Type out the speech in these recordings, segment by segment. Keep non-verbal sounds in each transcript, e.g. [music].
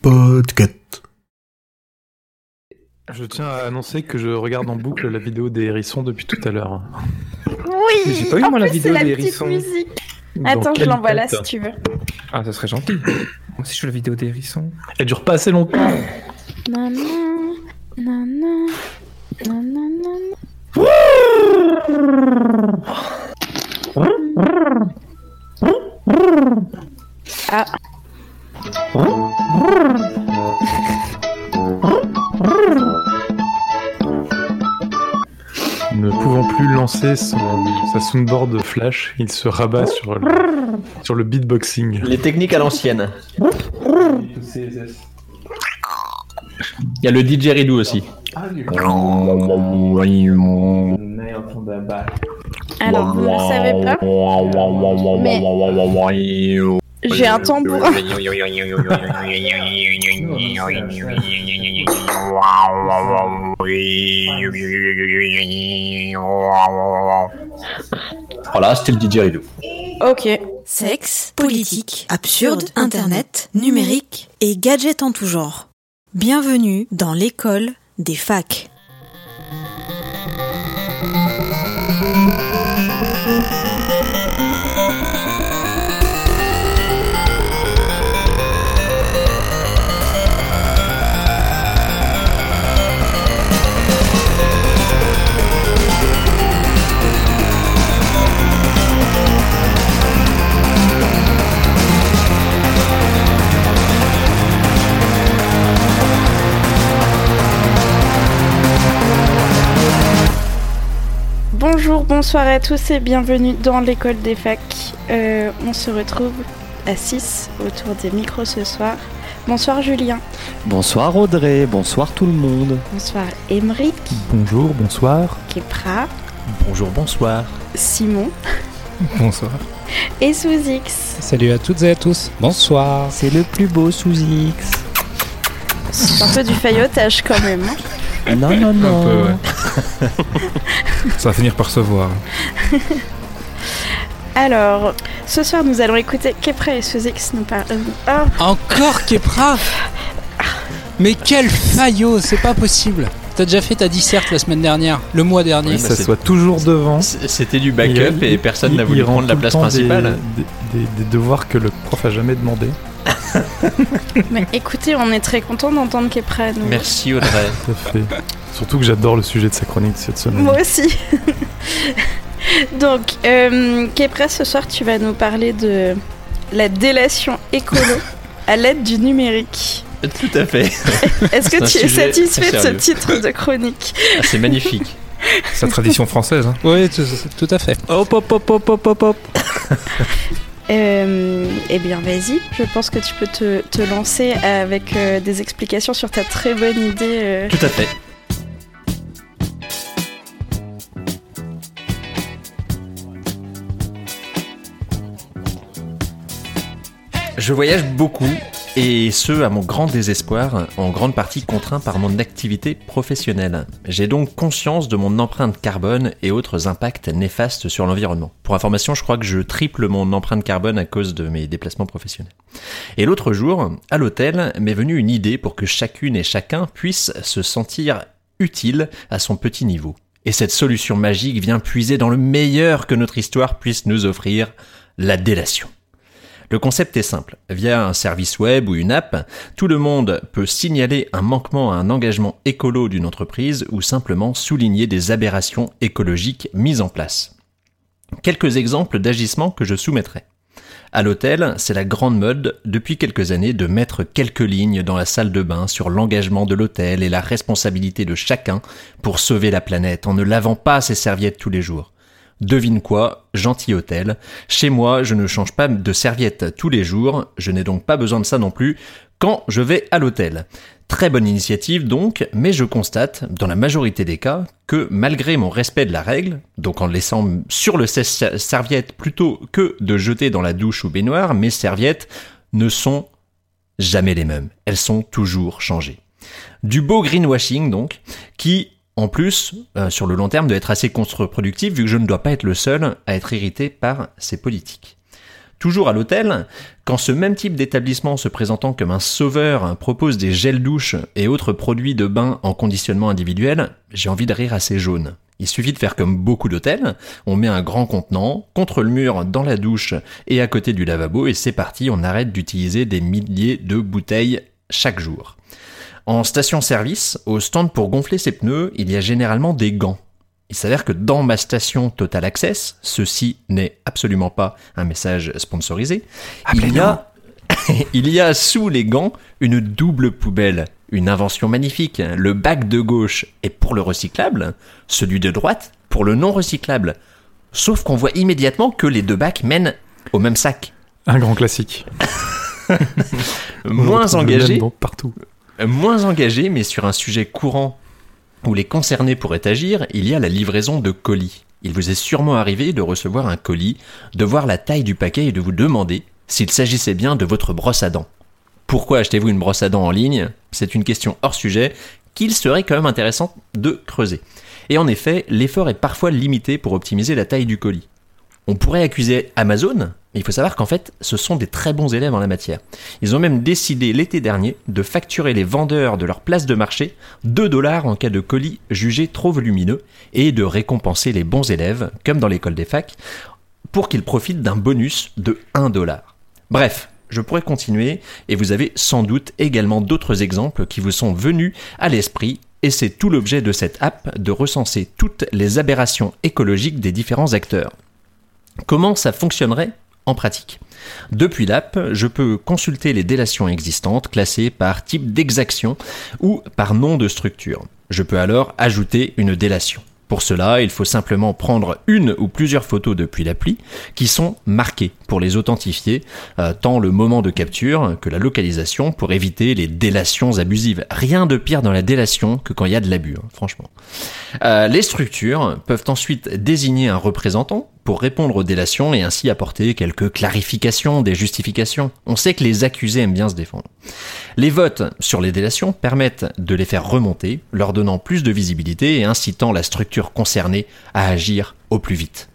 Podcast. Je tiens à annoncer que je regarde en boucle la vidéo des hérissons depuis tout à l'heure. Oui J'ai pas vu, moi, la vidéo des hérissons. Attends, je l'envoie là si tu veux. Ah, ça serait gentil. Moi aussi, je veux la vidéo des hérissons. Elle dure pas assez longtemps. Non, non, non, non, non, non, non. Ah, Ne pouvant plus lancer son, sa soundboard flash, il se rabat sur le, sur le beatboxing. Les techniques à l'ancienne. Il y a le DJ Ridou aussi. alors vous ne le savez pas, j'ai un tambourin. Voilà, c'était le DJ Ridou. Ok. Sexe, politique, absurde, internet, numérique et gadgets en tout genre. Bienvenue dans l'école des facs. Bonjour, bonsoir à tous et bienvenue dans l'école des facs. Euh, on se retrouve à 6 autour des micros ce soir. Bonsoir Julien, Bonsoir Audrey, bonsoir tout le monde. bonsoir Emeric, Bonjour, bonsoir. Kepra, Bonjour, bonsoir. Simon [laughs] Bonsoir. et Souzix. Salut à toutes et à tous. Bonsoir. C'est le plus beau sous X. C'est un peu du faillotage quand même. hein. Non, non, Un non. peu, ouais. [laughs] Ça va finir par se voir. Alors, ce soir nous allons écouter Kepra et Souzix nous parler. Ah, Encore Kepra? Mais quel faillot, c'est pas possible. T'as déjà fait ta disserte la semaine dernière, le mois dernier. Oui, bah, s'assoit toujours devant. C'était du backup Il- et personne n'a voulu rend prendre la place principale. Des, des- des devoirs que le prof a jamais demandé. [laughs] mais écoutez, on est très content d'entendre Kepra nous. Merci Audrey. [laughs] Tout à fait. Surtout que j'adore le sujet de sa chronique cette semaine. Moi aussi. [laughs] Donc, euh, Kepra, ce soir, tu vas nous parler de la délation écolo à l'aide du numérique. Tout à fait. Est-ce que tu es satisfait de ce titre de chronique Ah, C'est magnifique. C'est la tradition française. Hein. Oui, tout, tout à fait. Hop, hop, hop, hop, hop, hop, hop. Euh, Eh bien, vas-y. Je pense que tu peux te, lancer avec euh, des explications sur ta très bonne idée. euh. Tout à fait. Je voyage beaucoup et ce à mon grand désespoir, en grande partie contraint par mon activité professionnelle. J'ai donc conscience de mon empreinte carbone et autres impacts néfastes sur l'environnement. Pour information, je crois que je triple mon empreinte carbone à cause de mes déplacements professionnels. Et l'autre jour, à l'hôtel, m'est venue une idée pour que chacune et chacun puisse se sentir utile à son petit niveau. Et cette solution magique vient puiser dans le meilleur que notre histoire puisse nous offrir, la délation. Le concept est simple. Via un service web ou une app, tout le monde peut signaler un manquement à un engagement écolo d'une entreprise ou simplement souligner des aberrations écologiques mises en place. Quelques exemples d'agissements que je soumettrai. À l'hôtel, c'est la grande mode depuis quelques années de mettre quelques lignes dans la salle de bain sur l'engagement de l'hôtel et la responsabilité de chacun pour sauver la planète en ne lavant pas ses serviettes tous les jours. Devine quoi, gentil hôtel. Chez moi, je ne change pas de serviette tous les jours, je n'ai donc pas besoin de ça non plus quand je vais à l'hôtel. Très bonne initiative donc, mais je constate, dans la majorité des cas, que malgré mon respect de la règle, donc en laissant sur le serviette plutôt que de jeter dans la douche ou baignoire, mes serviettes ne sont jamais les mêmes. Elles sont toujours changées. Du beau greenwashing donc, qui en plus, euh, sur le long terme, doit être assez contre-productif vu que je ne dois pas être le seul à être irrité par ces politiques. Toujours à l'hôtel, quand ce même type d'établissement se présentant comme un sauveur propose des gels douches et autres produits de bain en conditionnement individuel, j'ai envie de rire assez jaune. Il suffit de faire comme beaucoup d'hôtels, on met un grand contenant contre le mur dans la douche et à côté du lavabo et c'est parti, on arrête d'utiliser des milliers de bouteilles chaque jour. En station-service, au stand pour gonfler ses pneus, il y a généralement des gants. Il s'avère que dans ma station Total Access, ceci n'est absolument pas un message sponsorisé, il y, a, [laughs] il y a sous les gants une double poubelle. Une invention magnifique. Le bac de gauche est pour le recyclable, celui de droite pour le non recyclable. Sauf qu'on voit immédiatement que les deux bacs mènent au même sac. Un grand classique. [laughs] Moins engagé, partout. Moins engagé, mais sur un sujet courant où les concernés pourraient agir, il y a la livraison de colis. Il vous est sûrement arrivé de recevoir un colis, de voir la taille du paquet et de vous demander s'il s'agissait bien de votre brosse à dents. Pourquoi achetez-vous une brosse à dents en ligne? C'est une question hors sujet qu'il serait quand même intéressant de creuser. Et en effet, l'effort est parfois limité pour optimiser la taille du colis. On pourrait accuser Amazon, mais il faut savoir qu'en fait, ce sont des très bons élèves en la matière. Ils ont même décidé l'été dernier de facturer les vendeurs de leur place de marché 2 dollars en cas de colis jugés trop volumineux et de récompenser les bons élèves, comme dans l'école des facs, pour qu'ils profitent d'un bonus de 1 dollar. Bref, je pourrais continuer et vous avez sans doute également d'autres exemples qui vous sont venus à l'esprit et c'est tout l'objet de cette app de recenser toutes les aberrations écologiques des différents acteurs. Comment ça fonctionnerait? En pratique Depuis l'app, je peux consulter les délations existantes classées par type d'exaction ou par nom de structure. Je peux alors ajouter une délation. Pour cela, il faut simplement prendre une ou plusieurs photos depuis l'appli qui sont marquées pour les authentifier, euh, tant le moment de capture que la localisation pour éviter les délations abusives. Rien de pire dans la délation que quand il y a de l'abus, hein, franchement. Euh, les structures peuvent ensuite désigner un représentant pour répondre aux délations et ainsi apporter quelques clarifications, des justifications. On sait que les accusés aiment bien se défendre. Les votes sur les délations permettent de les faire remonter, leur donnant plus de visibilité et incitant la structure concernée à agir au plus vite.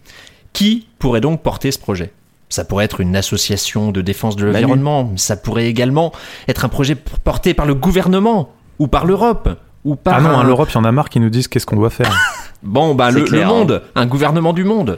Qui pourrait donc porter ce projet? Ça pourrait être une association de défense de l'environnement, ça pourrait également être un projet porté par le gouvernement ou par l'Europe ou par Ah non, un- l'Europe, il y en a marre qui nous disent qu'est-ce qu'on doit faire. [laughs] Bon, bah, C'est le, clair, le hein. monde, un gouvernement du monde.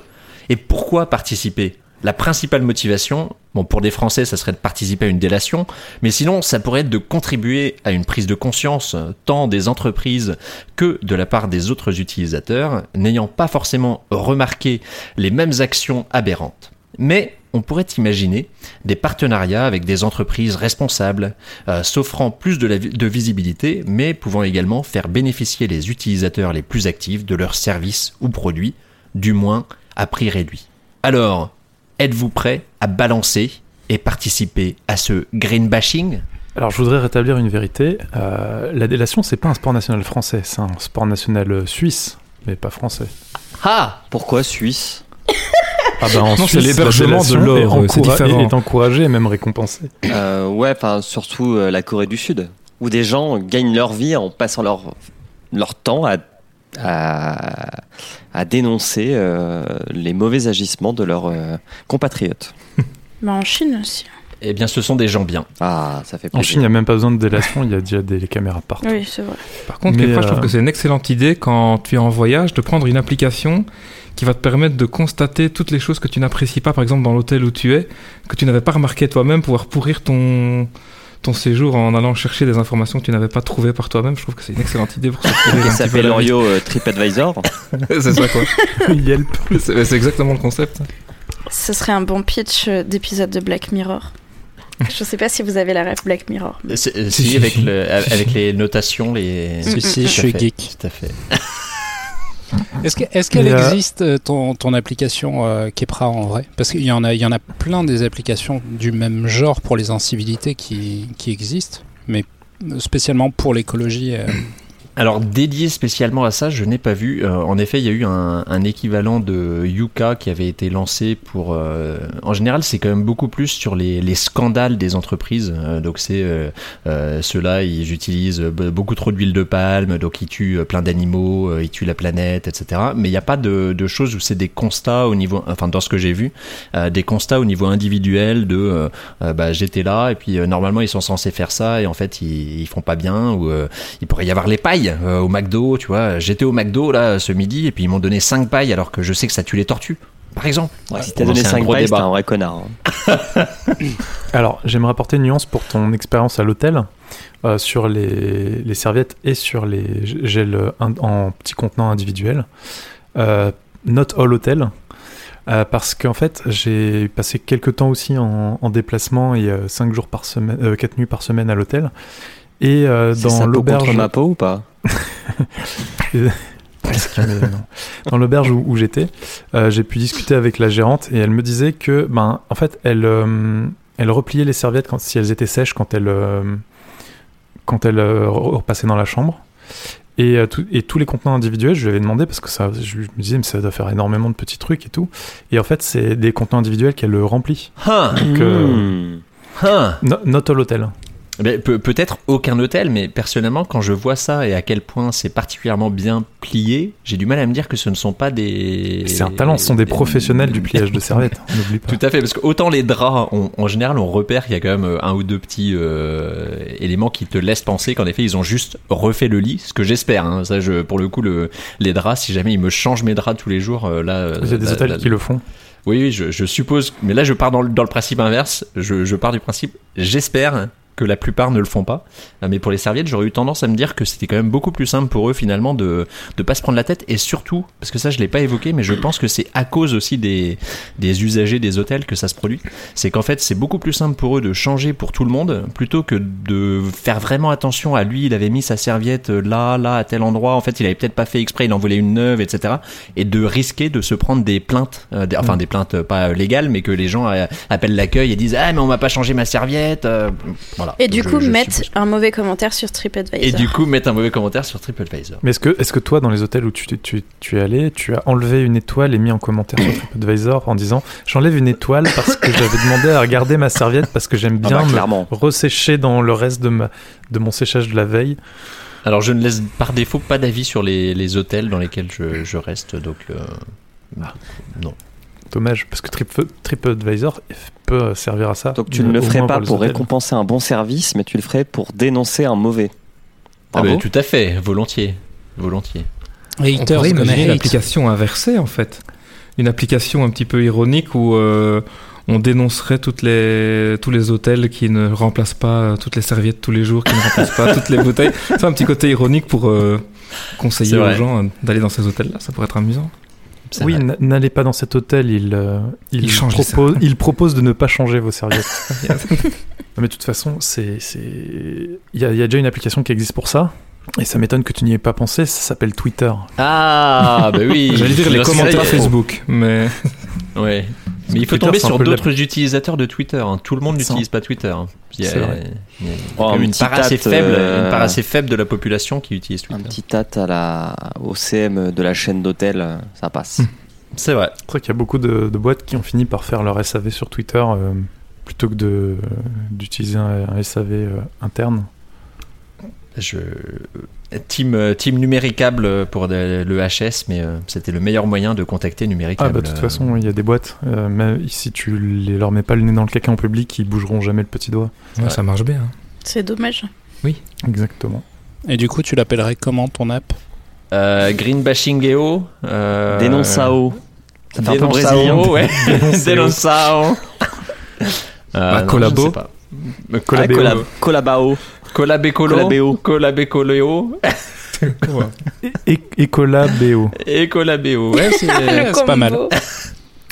Et pourquoi participer? La principale motivation, bon, pour des Français, ça serait de participer à une délation, mais sinon, ça pourrait être de contribuer à une prise de conscience, euh, tant des entreprises que de la part des autres utilisateurs, n'ayant pas forcément remarqué les mêmes actions aberrantes. Mais on pourrait imaginer des partenariats avec des entreprises responsables, euh, s'offrant plus de, visibilité, mais pouvant également faire bénéficier les utilisateurs les plus actifs de leurs services ou produits, du moins à prix réduit. Alors, êtes-vous prêt à balancer et participer à ce green bashing Alors, je voudrais rétablir une vérité. Euh, la délation, c'est pas un sport national français, c'est un sport national euh, suisse, mais pas français. Ah Pourquoi Suisse? Ah bah en Non, Suisse, l'hébergement de est, l'or, différent. est encouragée et même récompensée. Euh, Ouais, enfin surtout euh, la Corée du Sud, où des gens gagnent leur vie en passant leur, leur temps à, à, à dénoncer euh, les mauvais agissements de leurs euh, compatriotes. Mais [laughs] en Chine aussi. Eh bien, ce sont des gens bien. Ah, ça fait En plaisir. Chine, il n'y a même pas besoin de délation, il y a déjà des caméras partout. Oui, c'est vrai. Par contre, Mais, quelquefois, je trouve euh, que c'est une excellente idée quand tu es en voyage de prendre une application qui va te permettre de constater toutes les choses que tu n'apprécies pas, par exemple dans l'hôtel où tu es, que tu n'avais pas remarqué toi-même, pouvoir pourrir ton ton séjour en allant chercher des informations que tu n'avais pas trouvées par toi-même. Je trouve que c'est une excellente idée pour se Et ça fait vie. l'Orio euh, TripAdvisor. [laughs] c'est ça quoi. [laughs] Yelp. [laughs] C'est c'est exactement le concept. Ce serait un bon pitch euh, d'épisode de Black Mirror. Je sais pas si vous avez la ref Black Mirror. mais- C'est- euh, Si, avec, si. le- avec les notations, les... Si, si, Tout je à suis fait, geek. Tout à fait. Est-ce que- est-ce qu'elle existe euh, ton, ton application euh, Kepra en vrai? Parce qu'il y en a, il y en a plein des applications du même genre pour les incivilités qui, qui existent, mais spécialement pour l'écologie. euh, Alors dédié spécialement à ça, je n'ai pas vu. Euh, en effet, il y a eu un, un équivalent de Yuka qui avait été lancé pour. euh, en général, c'est quand même beaucoup plus sur les, les scandales des entreprises. Euh, donc c'est euh, euh, ceux-là, ils utilisent beaucoup trop d'huile de palme, donc ils tuent euh, plein d'animaux, ils tuent la planète, etc. Mais il n'y a pas de, de choses où c'est des constats au niveau, enfin dans ce que j'ai vu, des constats au niveau individuel de, bah j'étais là et puis normalement ils sont censés faire ça et en fait ils, ils font pas bien ou il pourrait y avoir les pailles euh, au McDo, tu vois. J'étais au McDo là ce midi et puis ils m'ont donné 5 pailles alors que je sais que ça tue les tortues, par exemple. Ouais, si t'as donné lancer un 5 gros pailles, débat. un vrai connard. hein. [coughs] Alors, j'aimerais apporter une nuance pour ton expérience à l'hôtel euh, sur les, les serviettes et sur les gels euh, en petits contenants individuels. Euh, not all hotel. Euh, parce qu'en fait, j'ai passé quelques temps aussi en, en déplacement et 5 jours par semaine, 4 nuits par semaine à l'hôtel. Et euh, C'est dans l'auberge. ma peau ou pas? [laughs] Dans l'auberge où, où j'étais, euh, j'ai pu discuter avec la gérante et elle me disait que, ben, en fait, elle, euh, elle repliait les serviettes quand, si elles étaient sèches quand elle, euh, quand elle euh, re- repassait dans la chambre. Et, tout- et tous les contenants individuels, je lui avais demandé parce que ça, je me disais, mais ça doit faire énormément de petits trucs et tout. Et en fait, c'est des contenants individuels qu'elle remplit. Hein, Donc, euh, Hmm. hein. no- not all hotel. Pe- peut-être aucun hôtel, mais personnellement, quand je vois ça et à quel point c'est particulièrement bien plié, j'ai du mal à me dire que ce ne sont pas des. C'est un talent, ce sont des professionnels du pliage de [laughs] serviettes. on N'oublie pas. Tout à fait, parce que autant les draps, on- en général, on repère qu'il y a quand même euh, un ou deux petits euh, éléments qui te laissent penser qu'en effet, ils ont juste refait le lit, ce que j'espère. Hein. Ça, je, pour le coup, le, les draps, si jamais ils me changent mes draps tous les jours, euh, là. Il y a des là- hôtels là- qui le font. Oui, oui, je, je suppose. Mais là, je pars dans le, dans le principe inverse. Je, je pars du principe, j'espère que la plupart ne le font pas. Euh, Mais pour les serviettes, j'aurais eu tendance à me dire que c'était quand même beaucoup plus simple pour eux finalement de ne pas se prendre la tête. Et surtout, parce que ça, je l'ai pas évoqué, mais je pense que c'est à cause aussi des, des usagers des hôtels que ça se produit. C'est qu'en fait, c'est beaucoup plus simple pour eux de changer pour tout le monde plutôt que de faire vraiment attention à lui. Il avait mis sa serviette là, là, à tel endroit. En fait, il avait peut-être pas fait exprès, il en voulait une neuve, etc. Et de risquer de se prendre des plaintes, euh, des- enfin des plaintes euh, pas euh, légales, mais que les gens euh, appellent l'accueil et disent ah mais on m'a pas changé ma serviette. euh, voilà. Et du coup, je mettre suppose. un mauvais commentaire sur TripAdvisor. Et du coup, mettre un mauvais commentaire sur TripAdvisor. Mais est-ce que, est-ce que toi, dans les hôtels où tu, tu, tu es allé, tu as enlevé une étoile et mis en commentaire sur TripAdvisor en disant j'enlève une étoile parce que j'avais demandé à regarder ma serviette parce que j'aime Ah bien bah, me ressécher dans le reste de, ma, de mon séchage de la veille. Alors je ne laisse par défaut pas d'avis sur les, les hôtels dans lesquels je, je reste, donc euh, bah, non. Dommage, parce que Trip, TripAdvisor peut servir à ça. Donc tu ne le ferais pas pour récompenser un bon service, mais tu le ferais pour dénoncer un mauvais. Ah bah, tout à fait, volontiers, volontiers. On Haters pourrait gonna imaginer application inversée en fait. Une application un petit peu ironique où euh, on dénoncerait toutes les, tous les hôtels qui ne remplacent pas euh, toutes les serviettes tous les jours, qui ne remplacent pas [laughs] toutes les bouteilles. C'est un petit côté ironique pour euh, conseiller aux gens d'aller dans ces hôtels-là. Ça pourrait être amusant. Oui, n'allez pas dans cet hôtel, il, euh, il, Il change les propose, il propose de ne pas changer vos serviettes. [laughs] [laughs] mais de toute façon, c'est, c'est... Il, y a, il y a déjà une application qui existe pour ça, et ça m'étonne que tu n'y aies pas pensé, ça s'appelle Twitter. Ah bah oui. J'allais dire les commentaires Facebook, mais [laughs] Ouais. Mais il faut Twitter, tomber un sur la- d'autres utilisateurs de Twitter. hein. Tout le monde n'utilise pas Twitter. hein. Il y a, C'est vrai. il y a Oh, un une part assez faible, euh, une part assez faible de la population qui utilise Un Twitter. petit tat à la, au CM de la chaîne d'hôtel, ça passe. C'est vrai. C'est vrai qu'il y a beaucoup de, de boîtes qui ont fini par faire leur SAV sur Twitter euh, plutôt que de, d'utiliser un, un SAV euh, interne. Je... Team, euh, team numéricable pour de- le HS, mais euh, c'était le meilleur moyen de contacter numéricable. Ah bah de toute Euh, façon, il y a des boîtes, euh, même si tu les, leur mets pas le nez dans le caca en public, ils bougeront jamais le petit doigt. ouais, Ouais. ça marche bien. hein. C'est dommage. Exactement. Et du coup, tu l'appellerais comment ton app? Euh, Green Bashing. Euh, Dénonçao. Ça fait un peu ouais. [laughs] Dénonçao. Bah, non, collabo. je sais pas. Ah, Collabéo. collab, collabao. Ecola BO. Et collabéo. Ouais, [laughs] c'est. pas mal.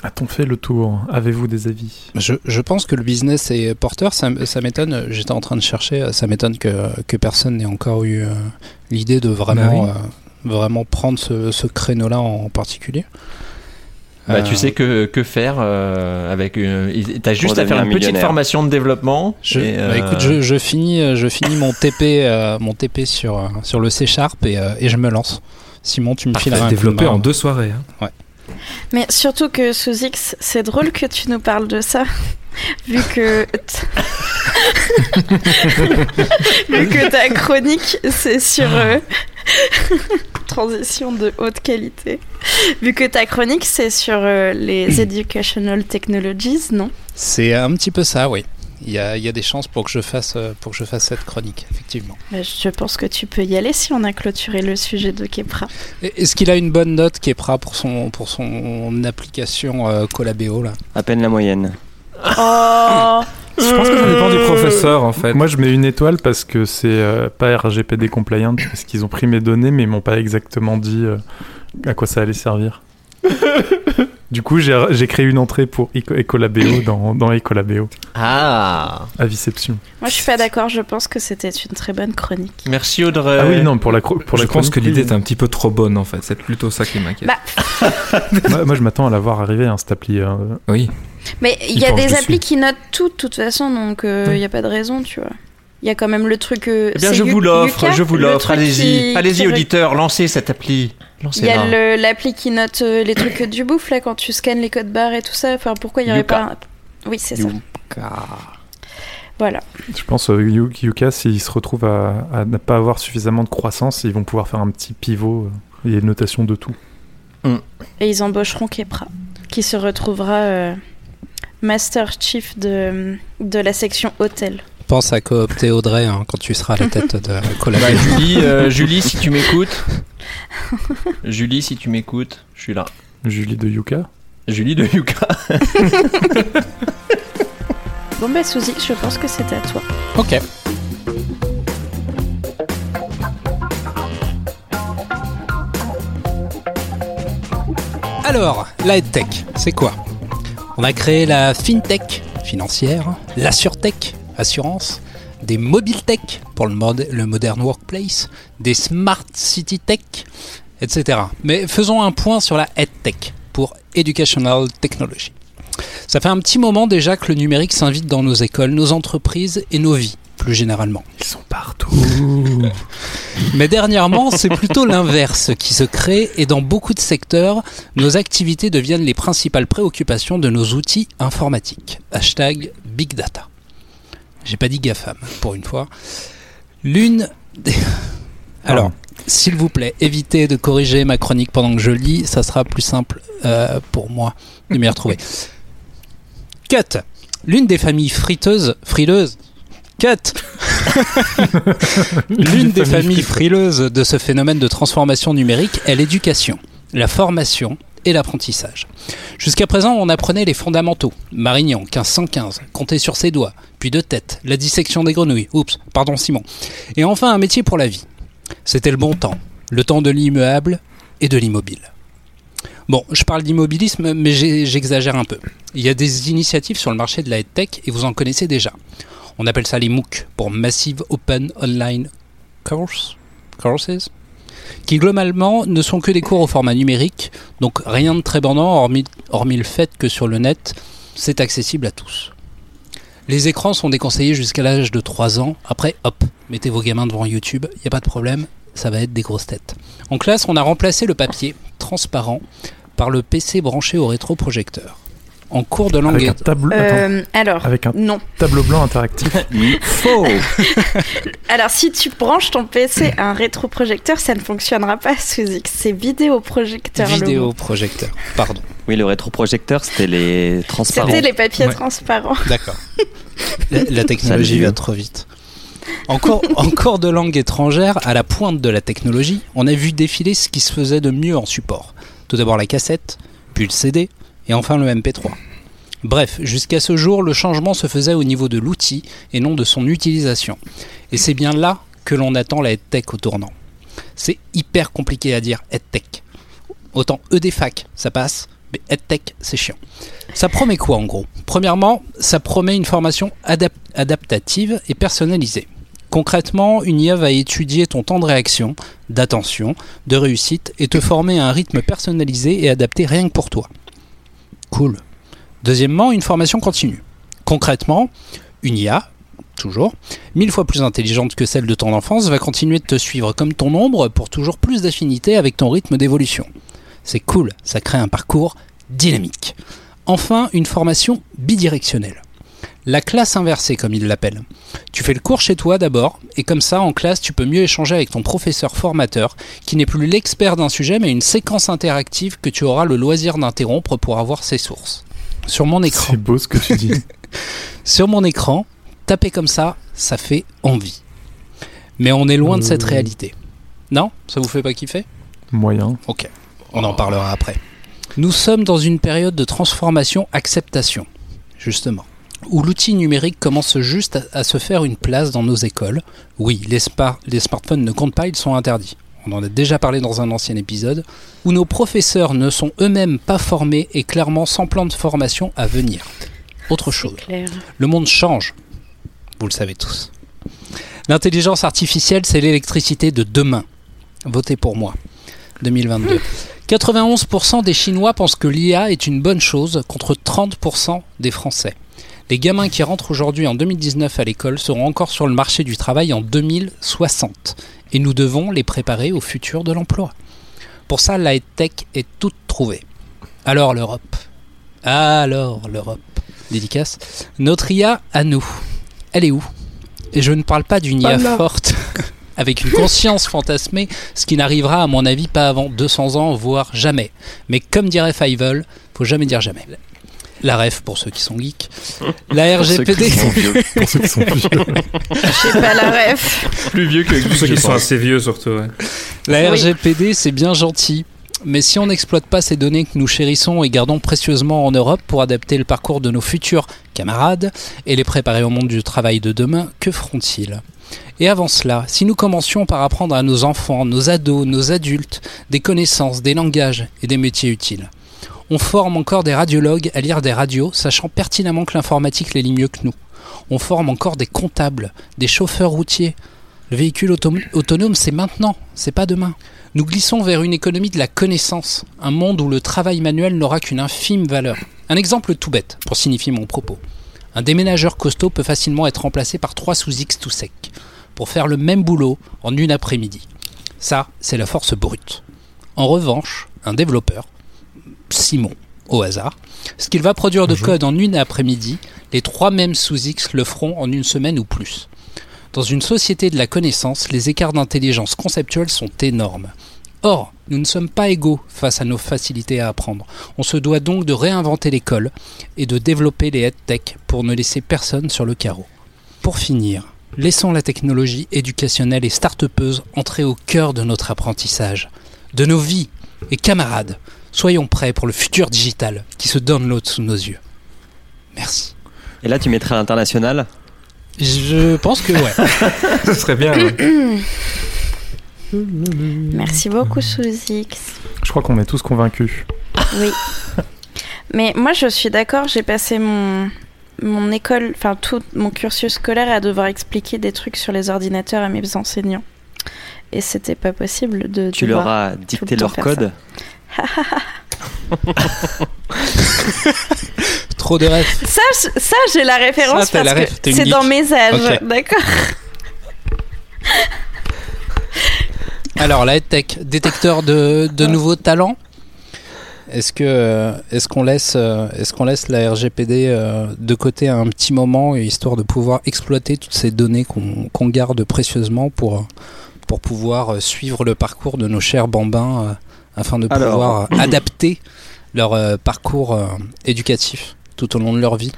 A-t-on fait le tour? Avez-vous des avis? Je, je pense que le business est porteur. Ça, ça m'étonne. J'étais en train de chercher. Ça m'étonne que, que personne n'ait encore eu euh, l'idée de vraiment, Bah euh, vraiment prendre ce, ce créneau-là en particulier. Bah, Euh, tu sais que, que faire euh, avec une... T'as juste à faire une petite formation de développement. Je, et, bah, euh, écoute, je, je finis, euh, je finis mon TP, euh, mon TP sur, euh, sur le C Sharp et, euh, et je me lance. Simon, tu me Parfait, fileras un main. en deux soirées. hein. Mais surtout que sous X, c'est drôle que tu nous parles de ça, [laughs] vu que [laughs] vu que ta chronique c'est sur euh, [laughs] transition de haute qualité. Vu que ta chronique c'est sur euh, les [clears throat] educational technologies, non? C'est un petit peu ça, oui. Il y a, il y a des chances pour que je fasse, euh, pour que je fasse cette chronique, effectivement. Bah, Je pense que tu peux y aller si on a clôturé le sujet de Kepra. Est-ce qu'il a une bonne note, Kepra, pour son, pour son application euh, Collabéo là? À peine la moyenne. Oh [laughs] Je pense que ça dépend du professeur en fait. Moi, je mets une étoile parce que c'est euh, pas RGPD compliant, parce qu'ils ont pris mes données, mais ils m'ont pas exactement dit euh, à quoi ça allait servir. [laughs] du coup, j'ai créé une entrée pour Eco- Ecolabeo [laughs] dans, dans Ecolabeo, Ah à Viception. Moi je suis pas d'accord, je pense que c'était une très bonne chronique. Merci Audrey. Ah oui, non, pour la, cro- pour je la pense chronique, que l'idée est un petit peu trop bonne en fait. C'est plutôt ça qui m'inquiète. Bah, [laughs] moi, moi, je m'attends à la voir arriver, hein, cette appli. euh, Oui. Mais il y a des dessus. applis qui notent tout de toute façon, donc il Ouais. n'y a pas de raison, tu vois. Il y a quand même le truc. euh, Eh bien, je vous l'offre, je vous l'offre. Allez-y, allez-y, auditeurs, lancez cette appli. Il y a l'appli qui note euh, les trucs du bouffe là quand tu scannes les codes barres et tout ça. Enfin, pourquoi il n'y aurait pas. un- Oui, c'est ça. Voilà. Je pense euh, Yu- Yuka, s'ils se retrouvent à, à ne pas avoir suffisamment de croissance, ils vont pouvoir faire un petit pivot. euh, Il y a une notation de tout. Et ils embaucheront Kepra, qui se retrouvera euh, Master Chief de, de la section hôtel. Pense à coopter Audrey hein, quand tu seras à la tête de [laughs] Bah. Julie, euh, [laughs] Julie, si tu m'écoutes. [laughs] Julie, si tu m'écoutes, je suis là. Julie de Yuka. Julie de Yuka. Bon, bah, Suzy, je pense que c'est à toi. ok. Alors, la EdTech, c'est quoi? On a créé la FinTech, financière, l'AssureTech, assurance, des MobileTech pour le, mod- le Modern Workplace, des Smart City Tech, etc. Mais faisons un point sur la EdTech pour Educational Technology. Ça fait un petit moment déjà que le numérique s'invite dans nos écoles, nos entreprises et nos vies, plus généralement. Ils sont partout. [laughs] Mais dernièrement, c'est plutôt l'inverse qui se crée et dans beaucoup de secteurs, nos activités deviennent les principales préoccupations de nos outils informatiques. Hashtag Big Data. J'ai pas dit GAFAM pour une fois. L'une des... Alors, s'il vous plaît, évitez de corriger ma chronique pendant que je lis, ça sera plus simple euh, pour moi de m'y retrouver. [laughs] Cut. L'une des familles friteuses, frileuses, cut. [laughs] L'une des familles frileuses de ce phénomène de transformation numérique est l'éducation, la formation et l'apprentissage. Jusqu'à présent, on apprenait les fondamentaux. Marignan, 1515, compter sur ses doigts, puis de tête, la dissection des grenouilles, oups, pardon Simon. Et enfin un métier pour la vie. C'était le bon temps, le temps de l'immuable et de l'immobile. Bon, je parle d'immobilisme, mais j'exagère un peu. Il y a des initiatives sur le marché de la EdTech et vous en connaissez déjà. On appelle ça les MOOC pour Massive Open Online Course, Courses, qui globalement ne sont que des cours au format numérique, donc rien de très bandant hormis, hormis le fait que sur le net, c'est accessible à tous. Les écrans sont déconseillés jusqu'à l'âge de 3 ans. Après, hop, mettez vos gamins devant YouTube, il a pas de problème, ça va être des grosses têtes. En classe, on a remplacé le papier transparent par le PC branché au rétroprojecteur. En cours de langue Avec un tableau, attends, Euh, alors, avec un non. tableau blanc interactif. [laughs] Faux [laughs] Alors, si tu branches ton PC à un rétroprojecteur, ça ne fonctionnera pas, Suzy. C'est vidéoprojecteur. vidéoprojecteur. Pardon. Oui, le rétroprojecteur, c'était les transparents. C'était les papiers Ouais. transparents. D'accord. [laughs] La, la technologie va trop vite. Encore, encore de langue étrangère, à la pointe de la technologie, on a vu défiler ce qui se faisait de mieux en support. Tout d'abord la cassette, puis le CD, et enfin le MP3. Bref, jusqu'à ce jour, le changement se faisait au niveau de l'outil et non de son utilisation. Et c'est bien là que l'on attend la EdTech au tournant. C'est hyper compliqué à dire EdTech. Autant EDFAC, ça passe, mais EdTech, c'est chiant. Ça promet quoi en gros? Premièrement, ça promet une formation adap- adaptative et personnalisée. Concrètement, une IA va étudier ton temps de réaction, d'attention, de réussite et te former à un rythme personnalisé et adapté rien que pour toi. Cool. Deuxièmement, une formation continue. Concrètement, une IA, toujours, mille fois plus intelligente que celle de ton enfance, va continuer de te suivre comme ton ombre pour toujours plus d'affinité avec ton rythme d'évolution. C'est cool, ça crée un parcours dynamique. Enfin, une formation bidirectionnelle. La classe inversée, comme ils l'appellent. Tu fais le cours chez toi d'abord, et comme ça, en classe, tu peux mieux échanger avec ton professeur formateur, qui n'est plus l'expert d'un sujet, mais une séquence interactive que tu auras le loisir d'interrompre pour avoir ses sources. Sur mon écran. C'est beau ce que tu dis. [laughs] Sur mon écran, taper comme ça, ça fait envie. Mais on est loin de cette Euh. réalité. Non? Ça vous fait pas kiffer? Moyen. Ok, on en parlera après. Nous sommes dans une période de transformation-acceptation, justement, où l'outil numérique commence juste à, à se faire une place dans nos écoles. Oui, les, spa- les smartphones ne comptent pas, ils sont interdits. On en a déjà parlé dans un ancien épisode, où nos professeurs ne sont eux-mêmes pas formés et clairement sans plan de formation à venir. Autre chose. Le monde change. Vous le savez tous. L'intelligence artificielle, c'est l'électricité de demain. Votez pour moi. 2022. 91% [laughs] des Chinois pensent que l'IA est une bonne chose contre 30% des Français. Les gamins qui rentrent aujourd'hui en 2019 à l'école seront encore sur le marché du travail en 2060. Et nous devons les préparer au futur de l'emploi. Pour ça, la tech est toute trouvée. Alors l'Europe. Alors l'Europe. Dédicace. Notre IA à nous. Elle est où? Et je ne parle pas d'une IA là. forte [laughs] avec une conscience fantasmée, ce qui n'arrivera à mon avis pas avant 200 ans, voire jamais. Mais comme dirait Fievel, faut jamais dire jamais. La ref pour ceux qui sont geeks. [laughs] La RGPD. Pour ceux qui sont plus vieux. Je sais pas la ref. Plus vieux que Pour ceux qui sont assez vieux surtout. ouais. La Oui. RGPD, c'est bien gentil. Mais si on n'exploite pas ces données que nous chérissons et gardons précieusement en Europe pour adapter le parcours de nos futurs camarades et les préparer au monde du travail de demain, que feront-ils? Et avant cela, si nous commencions par apprendre à nos enfants, nos ados, nos adultes, des connaissances, des langages et des métiers utiles, on forme encore des radiologues à lire des radios, sachant pertinemment que l'informatique les lit mieux que nous. On forme encore des comptables, des chauffeurs routiers. Le véhicule autonome, c'est maintenant, c'est pas demain. Nous glissons vers une économie de la connaissance, un monde où le travail manuel n'aura qu'une infime valeur. Un exemple tout bête, pour signifier mon propos. Un déménageur costaud peut facilement être remplacé par 3 sous X tout sec, pour faire le même boulot en une après-midi. Ça, c'est la force brute. En revanche, un développeur, Simon, au hasard, ce qu'il va produire de Bonjour. code en une après-midi, les trois mêmes sous X le feront en une semaine ou plus. Dans une société de la connaissance, les écarts d'intelligence conceptuelle sont énormes. Or, nous ne sommes pas égaux face à nos facilités à apprendre. On se doit donc de réinventer l'école et de développer les headtech pour ne laisser personne sur le carreau. Pour finir, laissons la technologie éducationnelle et start entrer au cœur de notre apprentissage, de nos vies et camarades. Soyons prêts pour le futur digital qui se download sous nos yeux. Merci. Et là, tu mettrais l'international? Je pense que ouais. [laughs] Ce serait bien. ouais. [coughs] Merci beaucoup, Sous-X. Je crois qu'on est tous convaincus. Oui. Mais moi, je suis d'accord, j'ai passé mon, mon école, enfin tout mon cursus scolaire à devoir expliquer des trucs sur les ordinateurs à mes enseignants. Et c'était pas possible de. Tu leur as dicté leur code? [laughs] Trop de rêves. Ça, je- ça j'ai la référence Ça, t'as parce la ref, que t'es une c'est geek. dans mes âges, Ok. d'accord [laughs] Alors, la EdTech, détecteur de, de nouveaux talents. Est-ce que euh, est-ce qu'on laisse euh, est-ce qu'on laisse la RGPD euh, de côté un petit moment histoire de pouvoir exploiter toutes ces données qu'on qu'on garde précieusement pour pour pouvoir euh, suivre le parcours de nos chers bambins euh, afin de Alors. pouvoir euh, [clears throat] adapter leur euh, parcours euh, éducatif tout au long de leur vie.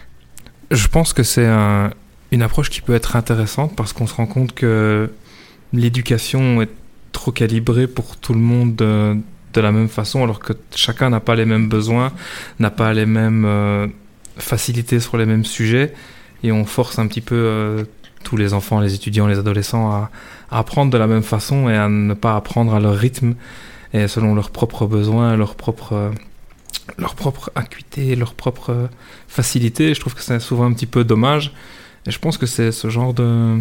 Je pense que c'est un- une approche qui peut être intéressante parce qu'on se rend compte que l'éducation est trop calibrée pour tout le monde de, de la même façon alors que chacun n'a pas les mêmes besoins, n'a pas les mêmes euh, facilités sur les mêmes sujets et on force un petit peu euh, tous les enfants, les étudiants, les adolescents à, à apprendre de la même façon et à ne pas apprendre à leur rythme et selon leurs propres besoins, leurs propres, leur propre acuité, leur propre facilité. Je trouve que c'est souvent un petit peu dommage. Et je pense que c'est ce genre de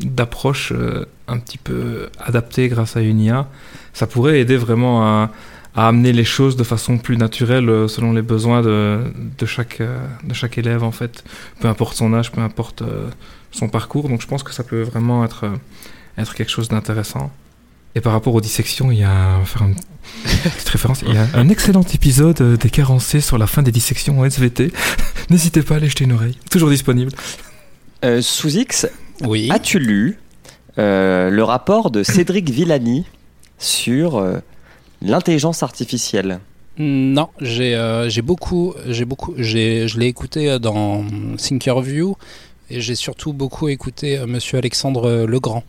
d'approche euh, un petit peu adaptée grâce à une IA. Ça pourrait aider vraiment à, à amener les choses de façon plus naturelle euh, selon les besoins de, de, chaque, euh, de chaque élève en fait, peu importe son âge, peu importe son parcours. Donc je pense que ça peut vraiment être, être quelque chose d'intéressant. Et par rapport aux dissections, il y a, petite référence, il y a un excellent épisode euh, des carencés sur la fin des dissections en SVT. [laughs] N'hésitez pas à aller jeter une oreille, toujours disponible. Euh, sous X, Oui. as-tu lu euh, le rapport de Cédric Villani sur euh, l'intelligence artificielle? Non, j'ai euh, beaucoup, j'ai beaucoup, j'ai, je l'ai écouté dans Thinkerview et j'ai surtout beaucoup écouté euh, Monsieur Alexandre Legrand.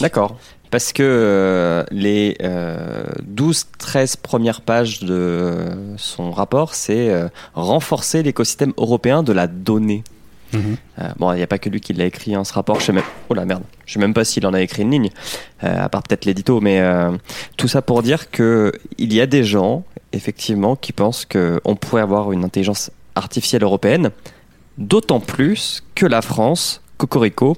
D'accord. Parce que euh, les 12-13 premières pages de son rapport, c'est euh, renforcer l'écosystème européen de la donnée. Mhm. Euh, bon, il n'y a pas que lui qui l'a écrit, hein, ce rapport. Je sais même... Oh la merde. Je sais même pas s'il en a écrit une ligne, euh, à part peut-être l'édito. Mais euh, tout ça pour dire que il y a des gens, effectivement, qui pensent qu'on pourrait avoir une intelligence artificielle européenne, d'autant plus que la France, Cocorico,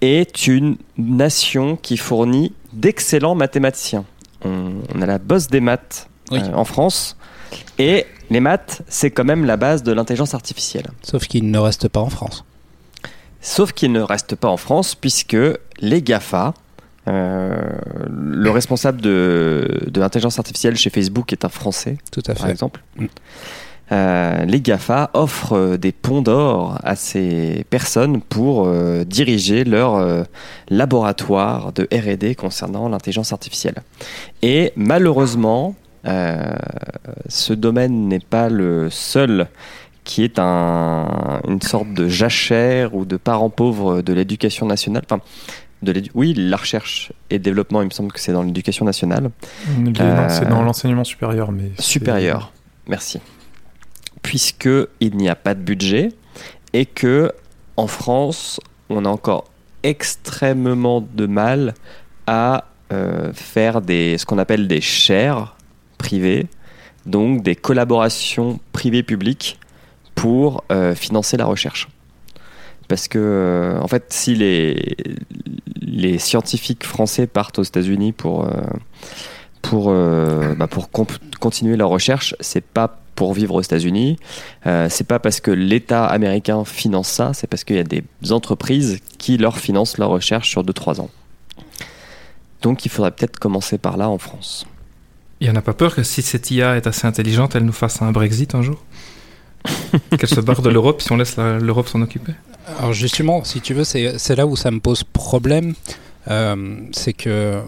est une nation qui fournit d'excellents mathématiciens. On, on a la bosse des maths Oui. euh, en France. Et les maths, c'est quand même la base de l'intelligence artificielle. Sauf qu'il ne reste pas en France. Sauf qu'il ne reste pas en France puisque les GAFA, euh, le responsable de, de l'intelligence artificielle chez Facebook est un Français, Tout à par fait. exemple. Mm. Euh, les GAFA offrent des ponts d'or à ces personnes pour euh, diriger leur euh, laboratoire de RD concernant l'intelligence artificielle. Et malheureusement, euh, ce domaine n'est pas le seul qui est un, une sorte de jachère ou de parent pauvre de l'éducation nationale. Enfin, de oui, la recherche et le développement, il me semble que c'est dans l'éducation nationale. Non, C'est dans l'enseignement supérieur, mais Supérieur. Merci. Puisque il n'y a pas de budget et que en France, on a encore extrêmement de mal à euh, faire des ce qu'on appelle des shares privés, donc des collaborations privées-publiques pour euh, financer la recherche. Parce que, euh, en fait, si les, les scientifiques français partent aux États-Unis pour, pour, bah, pour continuer leur recherche, c'est pas pour vivre aux États-Unis, euh, c'est pas parce que l'État américain finance ça, c'est parce qu'il y a des entreprises qui leur financent leur recherche sur 2-3 ans. Donc il faudrait peut-être commencer par là en France. Il n'y en a pas peur que si cette IA est assez intelligente, elle nous fasse un Brexit un jour? [laughs] Qu'elle se barre de l'Europe si on laisse la- l'Europe s'en occuper? Alors justement, si tu veux, c'est c'est là où ça me pose problème. Euh, c'est que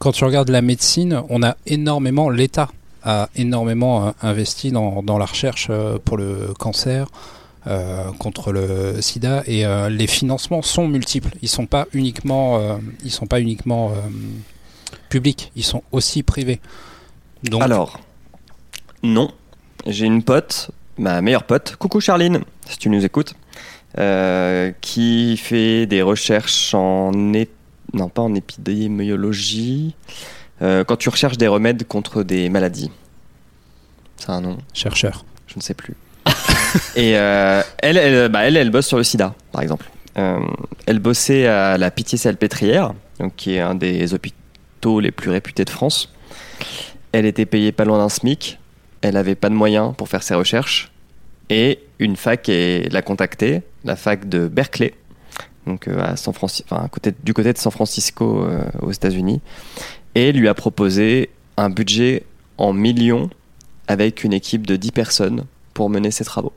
quand tu regardes la médecine, on a énormément, l'État énormément euh, investi dans, dans la recherche euh, pour le cancer, euh, contre le sida, et euh, les financements sont multiples. Ils sont pas uniquement, euh, ils sont pas uniquement publics, ils sont aussi privés. Donc, Alors, non, j'ai une pote, ma meilleure pote, coucou Charline, si tu nous écoutes, qui fait des recherches en... Non, pas en épidémiologie. Euh, quand tu recherches des remèdes contre des maladies. C'est un nom chercheur. je ne sais plus. [laughs] Et euh, elle, elle, bah, elle, elle bosse sur le sida, par exemple. Euh, elle bossait à la Pitié-Salpêtrière, donc qui est un des hôpitaux les plus réputés de France. Elle était payée pas loin d'un SMIC. Elle avait pas de moyens pour faire ses recherches. Et une fac l'a contactée, la fac de Berkeley, donc à San Francisco, enfin, du côté de San Francisco euh, aux États-Unis, et lui a proposé un budget en millions avec une équipe de 10 personnes pour mener ses travaux.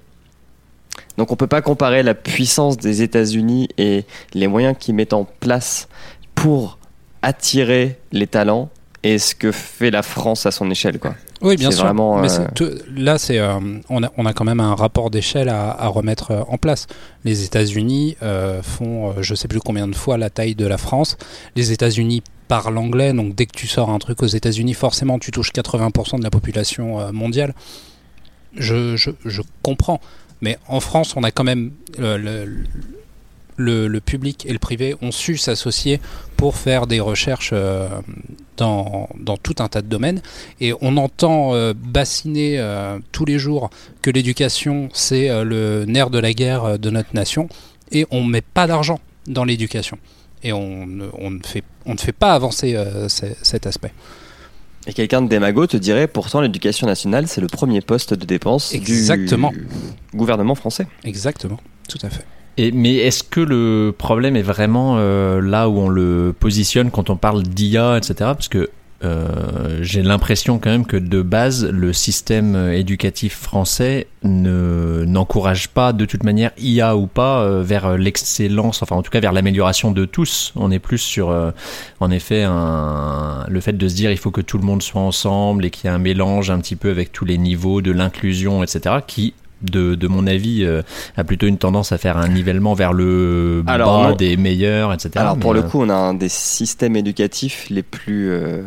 Donc on peut pas comparer la puissance des États-Unis et les moyens qu'ils mettent en place pour attirer les talents et ce que fait la France à son échelle quoi. Oui, bien sûr. vraiment, Mais euh, tout- là, c'est euh, on, a, on a quand même un rapport d'échelle à, à remettre euh, en place. Les États-Unis euh, font, je sais plus combien de fois la taille de la France. Les États-Unis parlent anglais, donc dès que tu sors un truc aux États-Unis, forcément, tu touches 80% de la population euh, mondiale. Je, comprends. Mais en France, on a quand même euh, le, public et le privé ont su s'associer pour faire des recherches euh, dans, dans tout un tas de domaines. Et on entend bassiner tous les jours que l'éducation, c'est le nerf de la guerre de notre nation. Et on ne met pas d'argent dans l'éducation. Et on, ne- on, ne fait, on ne fait pas avancer euh, ce- cet aspect. Et quelqu'un de démago te dirait pourtant l'éducation nationale, c'est le premier poste de dépense Exactement. du gouvernement français. Exactement, tout à fait. Et, mais est-ce que le problème est vraiment euh, là où on le positionne quand on parle d'IA, etc. Parce que euh, j'ai l'impression quand même que de base, le système éducatif français ne n'encourage pas de toute manière IA ou pas euh, vers l'excellence, enfin en tout cas vers l'amélioration de tous. On est plus sur, euh, en effet, un, le fait de se dire il faut que tout le monde soit ensemble et qu'il y ait un mélange un petit peu avec tous les niveaux de l'inclusion, etc. qui de, de mon avis, euh, a plutôt une tendance à faire un nivellement vers le Alors, bas des meilleurs, etc. Alors pour le euh, coup, on a un des systèmes éducatifs les plus, euh,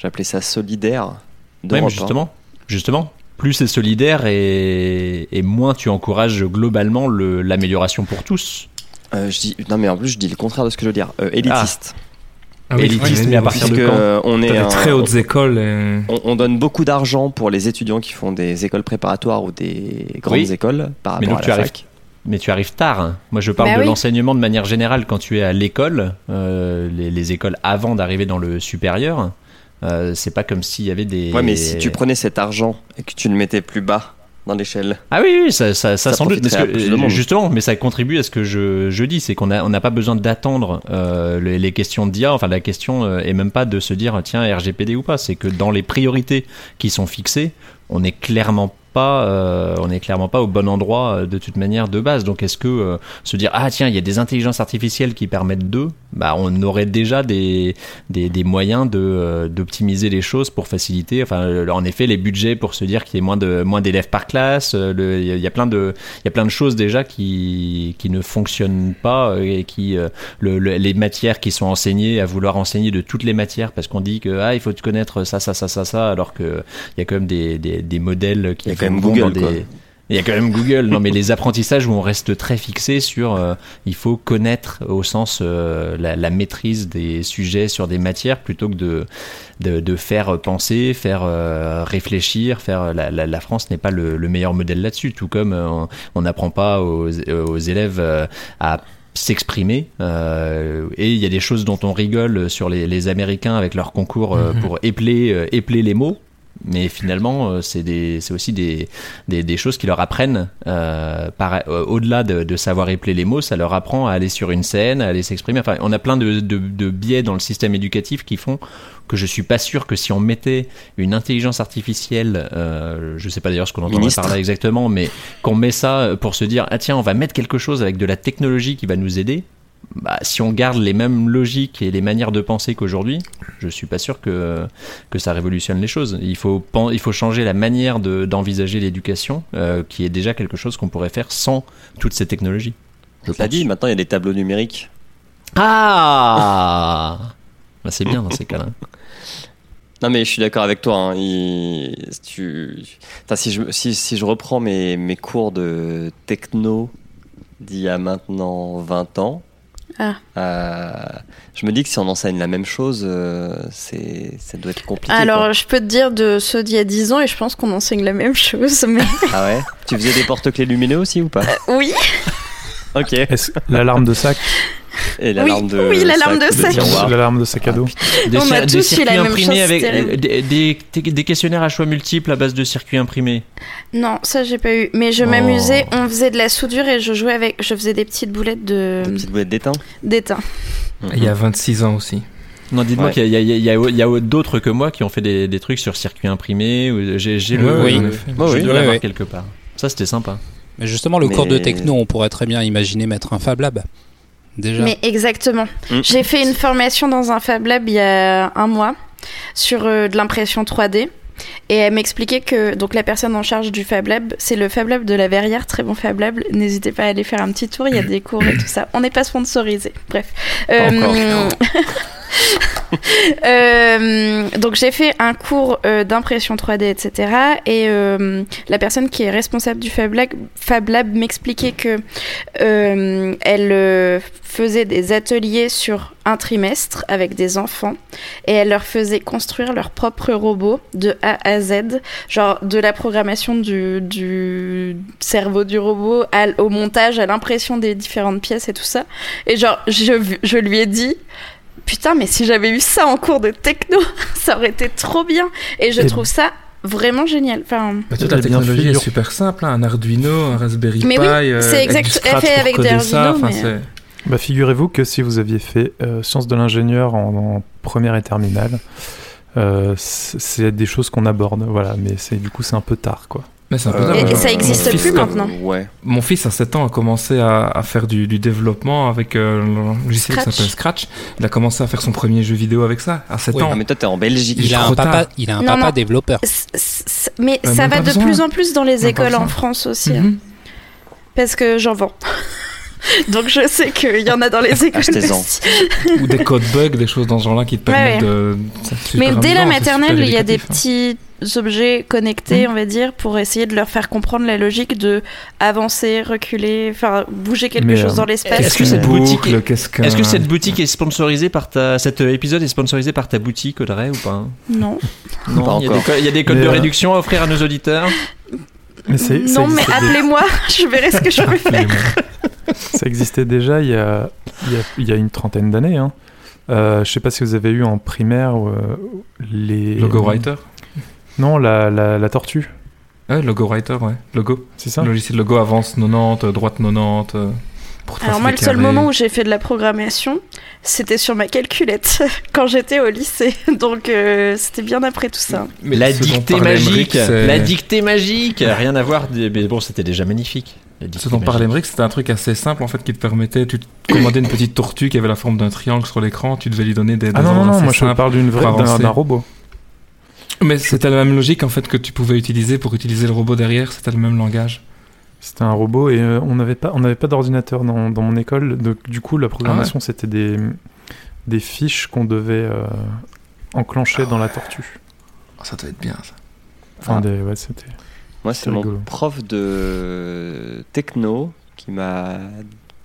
j'appelais ça solidaires Ouais, d'Europe. mais hein. justement, justement, plus c'est solidaire et, et moins tu encourages globalement le- l'amélioration pour tous. Euh, je dis, non mais en plus je dis le contraire de ce que je veux dire. Euh, élitiste. Ah oui, Élitiste, ouais, mais à partir de quand euh, on est un- très hautes écoles. et- on, on donne beaucoup d'argent pour les étudiants qui font des écoles préparatoires ou des grandes Oui. écoles par Mais rapport donc à tu la arrives, fac. mais tu arrives tard. hein. Moi, je parle Bah de oui. l'enseignement de manière générale quand tu es à l'école, euh, les, les écoles avant d'arriver dans le supérieur. Euh, c'est pas comme s'il y avait des. Ouais, mais si tu prenais cet argent et que tu le mettais plus bas dans l'échelle, Ah oui, oui, ça, ça, ça, Ça sans doute. parce que, justement, mais ça contribue à ce que je, je dis, c'est qu'on a- on n'a pas besoin d'attendre euh, les, les questions d'IA. Enfin, la question euh, est même pas de se dire tiens RGPD ou pas. C'est que dans les priorités qui sont fixées, on est clairement pas, euh, on est clairement pas au bon endroit euh, de toute manière de base. Donc, est-ce que euh, se dire ah tiens il y a des intelligences artificielles qui permettent de, bah on aurait déjà des des, des moyens de d'optimiser les choses pour faciliter. Enfin, en effet, les budgets pour se dire qu'il y ait moins de moins d'élèves par classe. Il y, a- plein de il y a plein de choses déjà qui qui ne fonctionnent pas et qui le- le- les matières qui sont enseignées à vouloir enseigner de toutes les matières parce qu'on dit que ah il faut connaître ça ça ça ça ça alors que il y a quand même des des, des modèles qui quand même Google, des il y a quand même Google. Non, mais les apprentissages où on reste très fixé sur, euh, il faut connaître au sens euh, la, la maîtrise des sujets sur des matières plutôt que de de, de faire penser, faire euh, réfléchir, faire. La, la, la France n'est pas le, le meilleur modèle là-dessus. Tout comme euh, on- n'apprend pas aux, aux élèves euh, à s'exprimer euh, et il y a des choses dont on rigole sur les, les Américains avec leur concours euh, Mhm. pour épeler euh, épeler les mots mais finalement euh, c'est aussi des, des, des choses qui leur apprennent euh, euh, au-delà de, de savoir épeler les mots ça leur apprend à aller sur une scène à aller s'exprimer. Enfin on a plein de, de, de biais dans le système éducatif qui font que je suis pas sûr que si on mettait une intelligence artificielle euh, je sais pas d'ailleurs ce qu'on entend par là exactement mais qu'on met ça pour se dire ah tiens on va mettre quelque chose avec de la technologie qui va nous aider bah, si on garde les mêmes logiques et les manières de penser qu'aujourd'hui, je suis pas sûr que, que ça révolutionne les choses. Il faut, il faut changer la manière de- d'envisager l'éducation, euh, qui est déjà quelque chose qu'on pourrait faire sans toutes ces technologies. Je l'ai dit, maintenant il y a des tableaux numériques. Ah Bah, C'est bien dans ces cas-là. Non mais je suis d'accord avec toi. hein, il- tu- Enfin, si, je, si, si je reprends mes, mes cours de techno d'il y a maintenant 20 ans, Ah. euh, je me dis que si on enseigne la même chose, euh, c'est ça doit être compliqué. Alors, quoi. je peux te dire de ceux d'il y a 10 ans, et je pense qu'on enseigne la même chose, mais [laughs] Ah ouais? Tu faisais des porte-clés lumineux aussi ou pas? Oui. Ok. L'alarme de sac, Et l'alarme de oui, l'alarme de sac. l'alarme de sac à dos. Des, On a tous eu circuits la même imprimés chose, avec des, des- des questionnaires à choix multiples à base de circuits imprimés. Non, ça j'ai pas eu. Mais je Oh. m'amusais, on faisait de la soudure et je jouais avec, je faisais des petites boulettes de Des petites boulettes d'étain. d'étain. Il y a 26 ans aussi. Non, dites-moi Ouais. qu'il y a, d'autres que moi qui ont fait des, des trucs sur circuits imprimés. ou- J'ai le. Oui. Ouais, je oui. quelque part. Ça, c'était sympa. Mais justement, le Mais- cours de techno, on pourrait très bien imaginer mettre un Fab Lab. Déjà. Mais exactement. Mm. J'ai fait une formation dans un Fab Lab il y a un mois sur euh, de l'impression 3D. Et elle m'expliquait que donc la personne en charge du Fab Lab, c'est le Fab Lab de la Verrière, très bon Fab Lab. N'hésitez pas à aller faire un petit tour, il y a des cours et tout ça. On n'est pas sponsorisé. Bref. Euh, [laughs] euh, donc j'ai fait un cours euh, d'impression 3D, etc. Et euh, la personne qui est responsable du Fab Lab, m'expliquait que elle faisait des ateliers sur un trimestre avec des enfants et elle leur faisait construire leur propre robot de A à Z, genre de la programmation du, cerveau du robot au montage, à l'impression des différentes pièces et tout ça. Et genre, je, je lui ai dit, putain, mais si j'avais eu ça en cours de techno, [laughs] ça aurait été trop bien. Et je Et- trouve ça vraiment génial. Enfin, Bah, toute la technologie est super simple, hein, un Arduino, un Raspberry Mais Pi, oui, euh, c'est exact- fait avec des Arduino, enfin, mais- c'est- Bah, figurez-vous que si vous aviez fait euh, sciences de l'ingénieur en, en première et terminale, euh, c'est des choses qu'on aborde, voilà, mais c'est du coup c'est un peu tard, quoi. Mais c'est un peu Euh, et, et ça existe plus maintenant. Ouais. Mon fils à 7 ans a commencé à, à faire du, du développement avec euh, le logiciel qui Scratch. s'appelle Scratch. Il a commencé à faire son premier jeu vidéo avec ça à 7 Oui, ans. Ah, mais toi, t'es en Belgique. Il a, un papa, tard. il a un Non, papa non. développeur. C- c- Mais Euh, ça va de besoin. plus en plus dans les écoles en. France aussi. hein. Mhm. Parce que j'en vends. [laughs] Donc je sais qu'il y en a dans les [laughs] écoles. Ou des code bugs, des choses dans ce genre-là qui te Ouais, permettent ouais. de. c'est super Mais dès la amusant, maternelle, il y a des hein. petits objets connectés, Mhm. on va dire, pour essayer de leur faire comprendre la logique de avancer, reculer, enfin bouger quelque Mais, chose euh, dans l'espace. Est-ce que cette Boucle, boutique est- qu'est-ce qu'un- Est-ce que cette boutique est sponsorisée par ta. Cet euh, épisode est sponsorisé par ta boutique, Audrey, ou pas? Non. Non, Pas il y, a des encore. co- il y a des codes Mais, de euh, réduction à offrir à nos auditeurs. Mais non, mais appelez-moi, [laughs] je verrai ce que je peux faire. Ça existait déjà il y a, il y a, il y a une trentaine d'années. Hein. Euh, je sais pas si vous avez eu en primaire euh, les. Logo Writer Non, la, la, la tortue, Ouais, Logo Writer, ouais. Logo. c'est ça Le logiciel logo avance 90, euh, droite 90. euh, pour Alors moi, le seul moment où j'ai fait de la programmation, c'était sur ma calculette [laughs] quand j'étais au lycée. Donc euh, c'était bien après tout ça. Mais la dictée magique. La dictée magique. Rien à voir. Mais bon, c'était déjà magnifique. Ce dont parlait. Emmerich, c'était un truc assez simple en fait qui te permettait, tu te commandais une petite tortue qui avait la forme d'un triangle sur l'écran, tu devais lui donner des, des Ah non, non, non, moi je parle d'une vraie, d'un robot. Mais c'était la même logique en fait que tu pouvais utiliser pour utiliser le robot derrière, c'était le même langage. C'était un robot et euh, on n'avait pas, on n'avait pas d'ordinateur dans, dans mon école. Donc, du coup, la programmation, c'était des, des fiches qu'on devait euh, enclencher dans la tortue. Oh, ça doit être bien ça. Enfin, Ah. des, ouais, c'était. Moi, C'est mon prof de techno qui m'a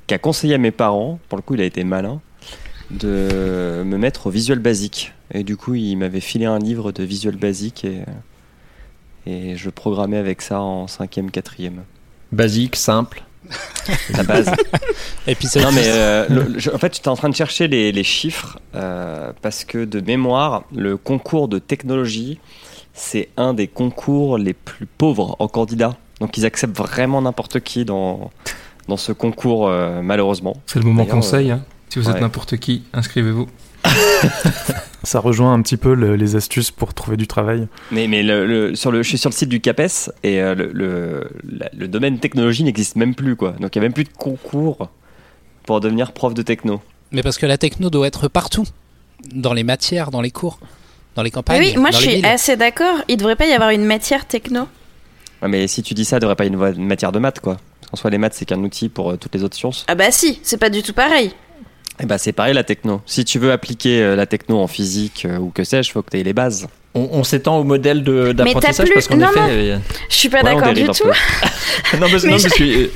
qui a conseillé à mes parents, pour le coup, il a été malin, de me mettre au Visual Basic. Et du coup, il m'avait filé un livre de Visual Basic et, et je programmais avec ça en 5e, 4e. Basique, simple. La base. [laughs] Épisode non, mais 10. euh, le- je- en fait, j'étais en train de chercher les, les chiffres euh, parce que de mémoire, le concours de technologie, c'est un des concours les plus pauvres en candidats. Donc, ils acceptent vraiment n'importe qui dans, dans ce concours, euh, malheureusement. C'est le moment conseil. hein. Si vous êtes ouais. n'importe qui, inscrivez-vous. [laughs] Ça rejoint un petit peu le- les astuces pour trouver du travail. Mais, mais le, le- sur le, je suis sur le site du CAPES et euh, le, le, la- le domaine technologie n'existe même plus. Quoi. Donc, il n'y a même plus de concours pour devenir prof de techno. Mais parce que la techno doit être partout. Dans les matières, dans les cours, dans les Mais campagnes. oui, moi dans je les suis villes. assez d'accord. Il devrait pas y avoir une matière techno. Ouais, mais si tu dis ça, il ne devrait pas y avoir une matière de maths. Quoi. Qu'en soi, les maths, c'est qu'un outil pour euh, toutes les autres sciences. Ah bah si, c'est pas du tout pareil. Eh ben, c'est pareil la techno. Si tu veux appliquer euh, la techno en physique euh, ou que sais-je, faut que tu aies les bases. On, on s'étend au modèle d'apprentissage plus- parce qu'en non, effet. non. euh, Je suis pas Ouais, d'accord du tout. peu. [laughs] non, parce, Mais non, je- parce que.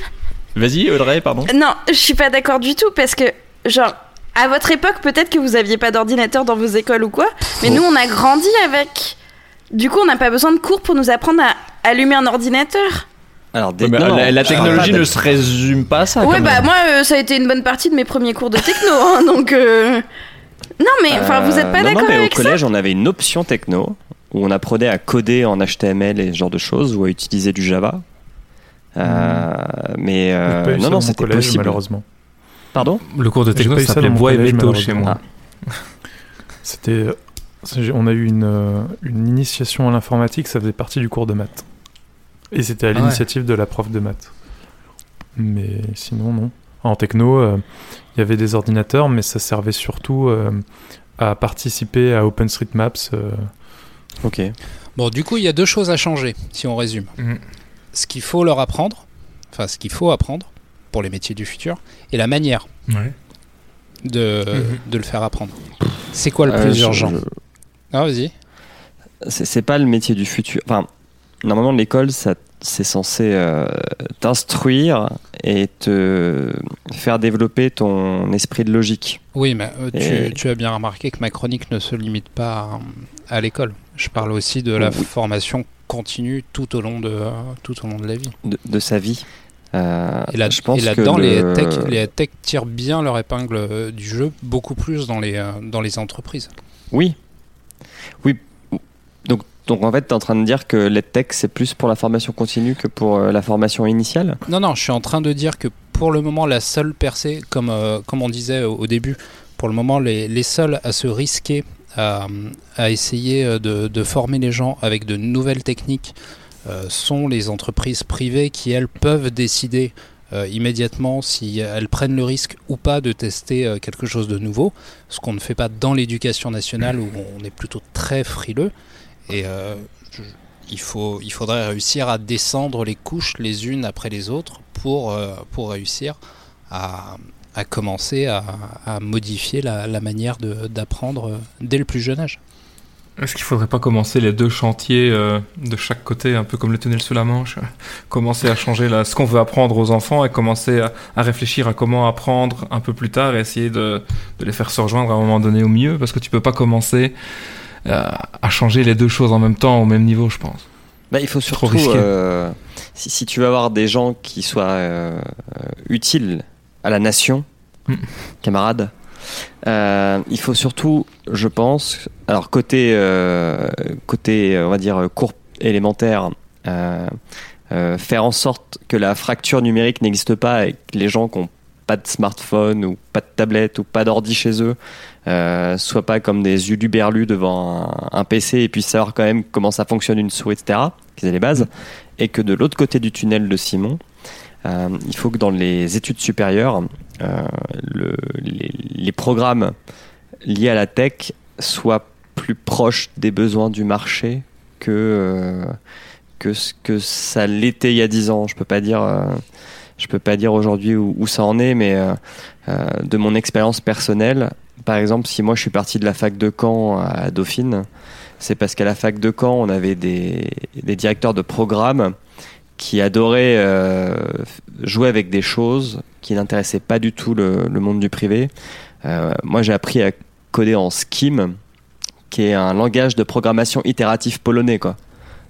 Vas-y, Audrey, pardon. Non, je suis pas d'accord du tout parce que, genre, à votre époque, peut-être que vous aviez pas d'ordinateur dans vos écoles ou quoi, mais nous on a grandi avec. Du coup, on n'a pas besoin de cours pour nous apprendre à allumer un ordinateur. Alors, des- Ouais, mais non, la, technologie ne se résume pas à ça. ouais, quand bah même. moi, euh, ça a été une bonne partie de mes premiers cours de techno, hein, [laughs] donc. euh, Non, mais enfin, vous êtes pas Euh, d'accord non, mais avec au collège, on avait une option techno où on apprenait à coder en HTML et ce genre de choses ou à utiliser du Java. Euh, Mais euh, ça non, non, c'était collège, possible. malheureusement. Pardon? Le cours de techno ça s'appelait bois et métaux chez moi. C'était. On a eu une, une initiation à l'informatique, ça faisait partie du cours de maths. Et c'était à Ah ouais. l'initiative de la prof de maths. Mais sinon, non. En techno, euh, il y avait des ordinateurs, mais ça servait surtout euh, à participer à OpenStreetMaps. euh, Ok. Bon, du coup, il y a deux choses à changer, si on résume. Mhm. Ce qu'il faut leur apprendre, enfin, ce qu'il faut apprendre pour les métiers du futur, et la manière Ouais. de, Mhm. de le faire apprendre. C'est quoi le plus urgent je- Ah, vas-y. c'est c'est pas le métier du futur. Enfin, normalement, l'école, ça, c'est censé euh, t'instruire et te faire développer ton esprit de logique. Oui, mais euh, Et- tu, tu as bien remarqué que ma chronique ne se limite pas à, à l'école. Je parle aussi de la Oui. formation continue tout au long de, euh, tout au long de la vie. de, de sa vie. Et, là, je pense et là-dedans, que les le- tech, les tech tirent bien leur épingle du jeu, beaucoup plus dans les, dans les entreprises. Oui. Oui. Donc, donc en fait, tu es en train de dire que l'EdTech, c'est plus pour la formation continue que pour euh, la formation initiale? Non, non, je suis en train de dire que pour le moment, la seule percée, comme, euh, comme on disait au, au début, pour le moment, les, les seuls à se risquer à, à essayer euh, de, de former les gens avec de nouvelles techniques euh, sont les entreprises privées qui, elles, peuvent décider euh, immédiatement si elles prennent le risque ou pas de tester euh, quelque chose de nouveau, ce qu'on ne fait pas dans l'éducation nationale où on est plutôt très frileux. Et euh, il, faut, il faudrait réussir à descendre les couches les unes après les autres pour, euh, pour réussir à, à commencer à, à modifier la, la manière d'apprendre euh, dès le plus jeune âge. Est-ce qu'il faudrait pas commencer les deux chantiers de chaque côté, un peu comme le tunnel sous la Manche? Commencer à changer la- ce qu'on veut apprendre aux enfants et commencer à, à réfléchir à comment apprendre un peu plus tard et essayer de, de les faire se rejoindre à un moment donné au mieux parce que tu peux pas commencer à changer les deux choses en même temps au même niveau, je pense. Bah, il faut surtout, euh, si, si tu veux avoir des gens qui soient euh, euh, utiles à la nation, Mm. camarades, euh, il faut surtout, je pense, alors côté, euh, côté on va dire, cours élémentaire, euh, euh, faire en sorte que la fracture numérique n'existe pas et que les gens qui n'ont pas de smartphone ou pas de tablette ou pas d'ordi chez eux euh, soient pas comme des uluberlus devant un, PC et puissent savoir quand même comment ça fonctionne une souris, etc. Qu'ils aient les bases. Et que de l'autre côté du tunnel de Simon, euh, il faut que dans les études supérieures, euh, le- les, programmes liés à la tech soient plus proches des besoins du marché que, euh, que ce que ça l'était il y a 10 ans. Je peux pas dire, je peux pas dire aujourd'hui où, ça en est, mais euh, euh, de mon expérience personnelle, par exemple, si moi je suis parti de la fac de Caen à Dauphine, c'est parce qu'à la fac de Caen, on avait des, directeurs de programme qui adoraient euh, jouer avec des choses qui n'intéressaient pas du tout le, monde du privé. Moi, j'ai appris à coder en Scheme, qui est un langage de programmation itératif polonais, quoi.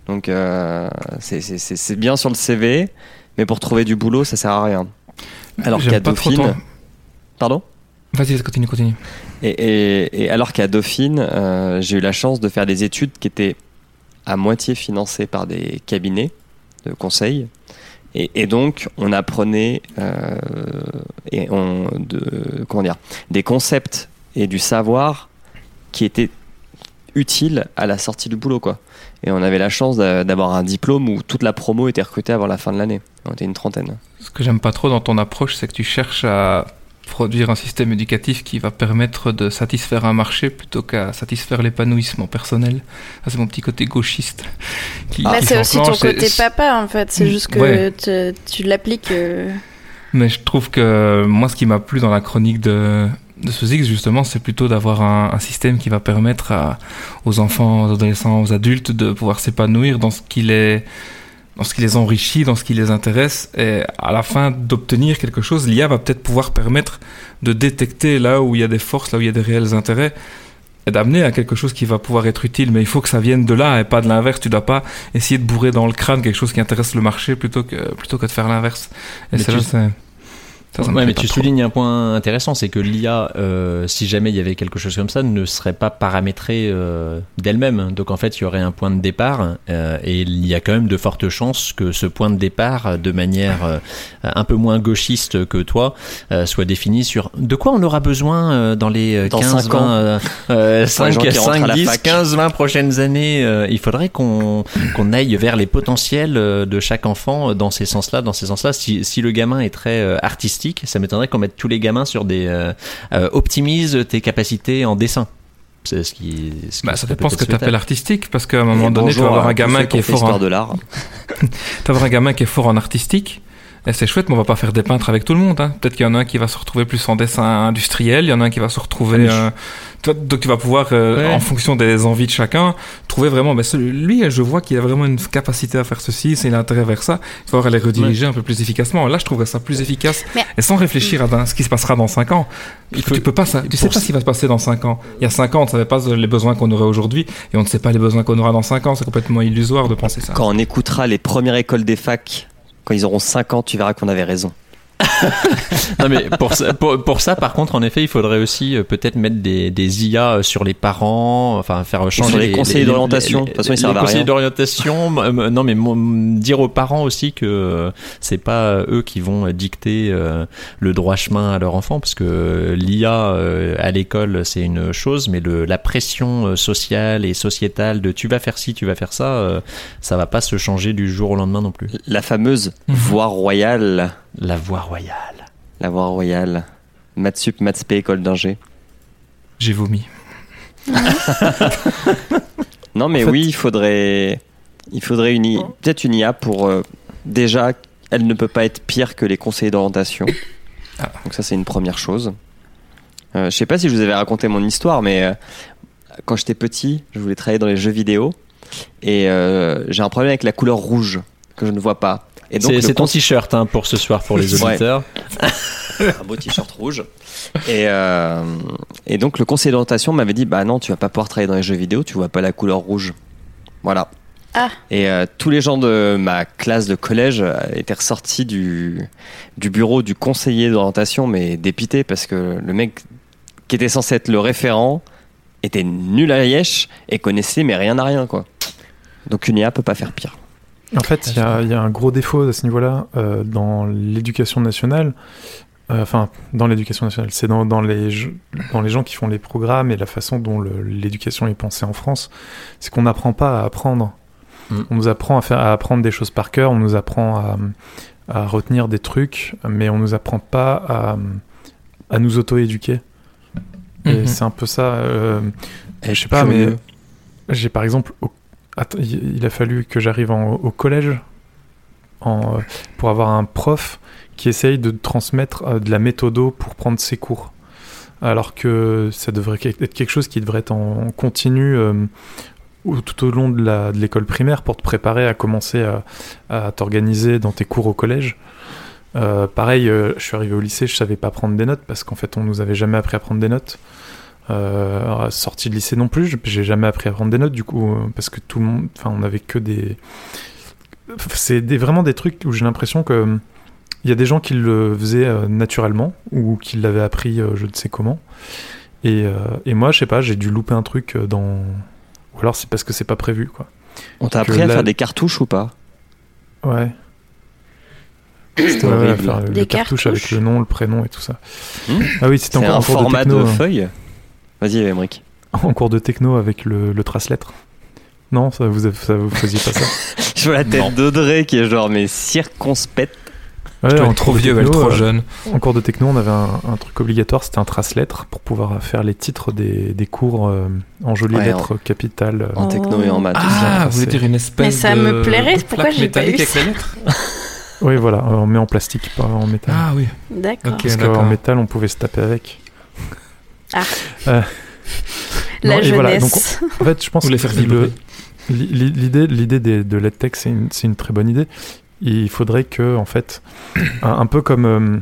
Donc, c'est bien sur le CV, mais pour trouver du boulot, ça sert à rien. Alors qu'à Dauphine, pardon? Vas-y, continue, continue. Et, et- et alors qu'à Dauphine, euh, j'ai eu la chance de faire des études qui étaient à moitié financées par des cabinets de conseil. Et, et donc, on apprenait euh, et on, de, comment dire, des concepts et du savoir qui étaient utiles à la sortie du boulot. Quoi. Et on avait la chance d'a- d'avoir un diplôme où toute la promo était recrutée avant la fin de l'année. On était une trentaine. Ce que j'aime pas trop dans ton approche, c'est que tu cherches à produire un système éducatif qui va permettre de satisfaire un marché plutôt qu'à satisfaire l'épanouissement personnel. Ça, c'est mon petit côté gauchiste. Qui, Bah, qui c'est aussi ton côté papa en fait, c'est juste que Ouais. te- tu l'appliques. euh, Mais je trouve que moi, ce qui m'a plu dans la chronique de, de Sozix, justement, c'est plutôt d'avoir un, un système qui va permettre à- aux enfants, aux adolescents, aux adultes de pouvoir s'épanouir dans ce qui les, dans ce qui les enrichit, dans ce qui les intéresse, et à la fin d'obtenir quelque chose, l'IA va peut-être pouvoir permettre de détecter là où il y a des forces, là où il y a des réels intérêts, et d'amener à quelque chose qui va pouvoir être utile. Mais il faut que ça vienne de là et pas de l'inverse. Tu dois pas essayer de bourrer dans le crâne quelque chose qui intéresse le marché plutôt que, plutôt que de faire l'inverse. Et c'est là, c'est- ça, ça me Ouais, mais tu trop. soulignes un point intéressant, c'est que l'IA, euh, si jamais il y avait quelque chose comme ça, ne serait pas paramétrée euh, d'elle-même. Donc en fait, il y aurait un point de départ, euh, et il y a quand même de fortes chances que ce point de départ, de manière euh, un peu moins gauchiste que toi, euh, soit défini sur de quoi on aura besoin euh, dans les euh, Dans 15, cinq 20, ans. euh, euh, Pour les 5, gens qui rentrent à 5, la 10, fac. 15, 20 prochaines années. euh, il faudrait qu'on qu'on aille vers les potentiels de chaque enfant dans ces sens-là, dans ces sens-là. Si, si le gamin est très euh, artistique, ça m'étonnerait qu'on mette tous les gamins sur des euh, euh, optimise tes capacités en dessin. C'est ce qui. ce Bah, ça dépend ce que tu appelles artistique, parce qu'à un moment Et donné, tu vas avoir un gamin qui est fort histoire en, de l'art. [laughs] tu vas avoir un gamin qui est fort en artistique. Et c'est chouette, mais on va pas faire des peintres avec tout le monde. Hein. Peut-être qu'il y en a un qui va se retrouver plus en dessin industriel, il y en a un qui va se retrouver. Ah, je- euh, toi, donc tu vas pouvoir, euh, Ouais. en fonction des envies de chacun, trouver vraiment. Mais celui- lui, je vois qu'il a vraiment une capacité à faire ceci, c'est l'intérêt vers ça. Il va falloir les rediriger un peu plus efficacement. Là, je trouverais ça plus efficace. Mais- Et sans réfléchir à dans- ce qui se passera dans 5 ans. Il faut- tu peux pas, ça, tu sais pas ce qui va se passer dans 5 ans. Il y a 5 ans, on ne savait pas les besoins qu'on aurait aujourd'hui, et on ne sait pas les besoins qu'on aura dans 5 ans. C'est complètement illusoire de penser ça. Quand on écoutera les premières écoles des facs Quand ils auront 5 ans, tu verras qu'on avait raison. Non mais pour ça, pour, pour ça, par contre, en effet, il faudrait aussi euh, peut-être mettre des, des IA euh, sur les parents, enfin faire changer sur les conseillers d'orientation. De toute façon, ils les servent à conseillers rien. d'orientation. [laughs] non mais dire aux parents aussi que euh, c'est pas eux qui vont dicter euh, le droit chemin à leur enfant, parce que l'IA à l'école c'est une chose, mais le, la pression sociale et sociétale de tu vas faire ci, tu vas faire ça, ça va pas se changer du jour au lendemain non plus. La fameuse Mhm. voie royale. La voie royale. La voie royale. Matsup, Matspé, école d'ingé. J'ai vomi. [laughs] Non, mais En fait- oui, il faudrait, il faudrait une, I- peut-être une IA pour euh, déjà, elle ne peut pas être pire que les conseillers d'orientation. Ah. Donc ça, c'est une première chose. Euh, je sais pas si je vous avais raconté mon histoire, mais euh, quand j'étais petit, je voulais travailler dans les jeux vidéo et euh, j'ai un problème avec la couleur rouge que je ne vois pas. Et donc C'est ton t-shirt hein, pour ce soir pour les [laughs] Ouais. auditeurs. [laughs] un beau t-shirt rouge. Et, euh, et donc le conseiller d'orientation m'avait dit bah non tu vas pas pouvoir travailler dans les jeux vidéo, tu vois pas la couleur rouge. Voilà. Ah. Et euh, tous les gens de ma classe de collège euh, étaient ressortis du, du bureau du conseiller d'orientation mais dépités parce que le mec qui était censé être le référent était nul à la yèche et connaissait mais rien à rien quoi. Donc une IA peut pas faire pire. En fait, il y, a- il y a un gros défaut à ce niveau-là euh, dans l'éducation nationale. Euh, Enfin, dans l'éducation nationale, c'est dans, dans, les, dans les gens qui font les programmes et la façon dont l'éducation est pensée en France. C'est qu'on n'apprend pas à apprendre. Mm. On nous apprend à, faire, à apprendre des choses par cœur, on nous apprend à, à retenir des trucs, mais on nous apprend pas à, à nous auto-éduquer. Et Mhm. c'est un peu ça. euh, je sais pas, mais j'ai par exemple, il a fallu que j'arrive au collège euh, pour avoir un prof qui essaye de transmettre euh, de la méthodo pour prendre ses cours. Alors que ça devrait être quelque chose qui devrait être en continu euh, tout au long de l'école primaire pour te préparer à commencer à, t'organiser dans tes cours au collège. Pareil, je suis arrivé au lycée, je savais pas prendre des notes parce qu'en fait on nous avait jamais appris à prendre des notes. Euh, sorti de lycée non plus, j'ai jamais appris à prendre des notes du coup euh, parce que tout le monde, enfin on avait que des, c'est des, vraiment des trucs où j'ai l'impression que hum, il y a des gens qui le faisaient euh, naturellement ou qui l'avaient appris euh, je ne sais comment. Et, euh, et moi, je sais pas, j'ai dû louper un truc dans. Ou alors c'est parce que c'est pas prévu, quoi. On t'a que appris à faire des cartouches ou pas? Ouais. C'était Ouais, ouais, faire Des cartouche cartouches avec le nom, le prénom et tout ça. Hmm ah oui, c'était encore un en cours format de de, techno. hein. feuille? Vas-y, Emmerich. [laughs] En cours de techno avec le, le trace-lettre. Non, ça vous, ça vous faisiez pas ça. [laughs] Je vois la tête d'Audrey qui est genre mais circonspecte. Ouais, en trop vieux, elle techno, trop euh, jeune. En cours de techno, on avait un, un truc obligatoire, c'était un trace-lettre pour pouvoir faire les titres des, des cours euh, en jolies Ouais, lettres capitales. euh. En techno et en maths. Ah, vous voulez dire une espèce Mais ça de me plairait, de pourquoi plaque j'ai pas métallique eu avec ça les lettres [laughs] Oui, voilà, on met en plastique, pas en métal. Ah oui. D'accord. Ok. Parce qu'en métal, on pouvait se taper avec. Ah. Euh, La non, et voilà, jeunesse. En fait, je pense Vous que l'idée, de l'EdTech, c'est une, c'est une très bonne idée. Il faudrait que, en fait, [coughs] un, un peu comme. euh,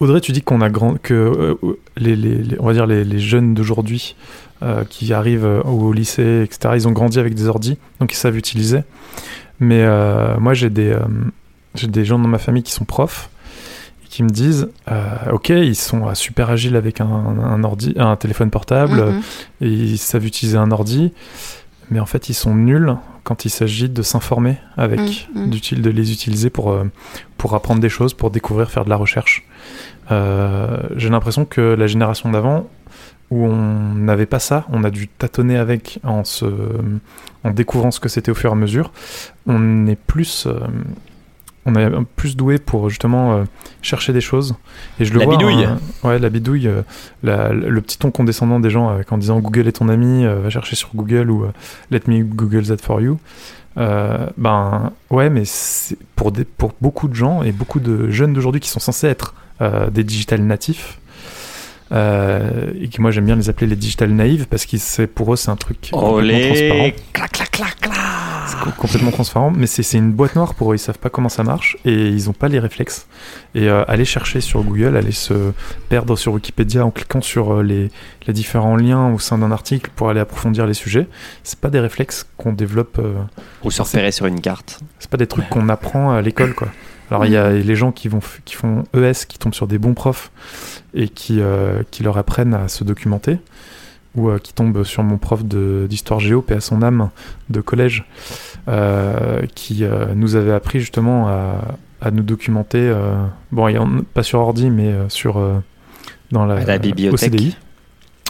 Audrey, tu dis qu'on a grand, que euh, les, les- les- on va dire les, les jeunes d'aujourd'hui euh, qui arrivent euh, au lycée, etc. Ils ont grandi avec des ordis, donc ils savent utiliser. Mais euh, moi, j'ai des, euh, j'ai des gens dans ma famille qui sont profs qui me disent, euh, ok, ils sont euh, super agiles avec un, un ordi, un téléphone portable, Mhm. et ils savent utiliser un ordi, mais en fait ils sont nuls quand il s'agit de s'informer avec, Mm, mm. d'util- de les utiliser pour, euh, pour apprendre des choses, pour découvrir, faire de la recherche. Euh, J'ai l'impression que la génération d'avant, où on n'avait pas ça, on a dû tâtonner avec en, se, en découvrant ce que c'était au fur et à mesure, on est plus... on est plus doué pour justement euh, chercher des choses. Et je le La vois, bidouille. hein, ouais, la bidouille. euh, la- le petit ton condescendant des gens en disant Google est ton ami, euh, va chercher sur Google ou euh, Let me Google that for you. Euh, ben ouais, mais c'est pour, des, pour beaucoup de gens et beaucoup de jeunes d'aujourd'hui qui sont censés être euh, des digital natifs. euh, et que moi j'aime bien les appeler les digital naïves parce que pour eux c'est un truc complètement transparent. Olé Clac, clac, clac, clac C'est co- complètement transparent, mais c'est une boîte noire pour eux. Ils savent pas comment ça marche et ils ont pas les réflexes. Et euh, aller chercher sur Google, aller se perdre sur Wikipédia en cliquant sur euh, les, les différents liens au sein d'un article pour aller approfondir les sujets, c'est pas des réflexes qu'on développe. euh, Ou se repérer sur une carte. c'est pas des trucs qu'on apprend à l'école, quoi. Alors il y a les gens qui vont qui font ES, qui tombent sur des bons profs et qui euh, qui leur apprennent à se documenter, ou euh, qui tombent sur mon prof de- d'histoire géo, paix à son âme, de collège, euh, qui euh, nous avait appris justement à, à nous documenter. euh, bon, pas sur ordi, mais euh, sur euh, dans la, la bibliothèque. Au CDI.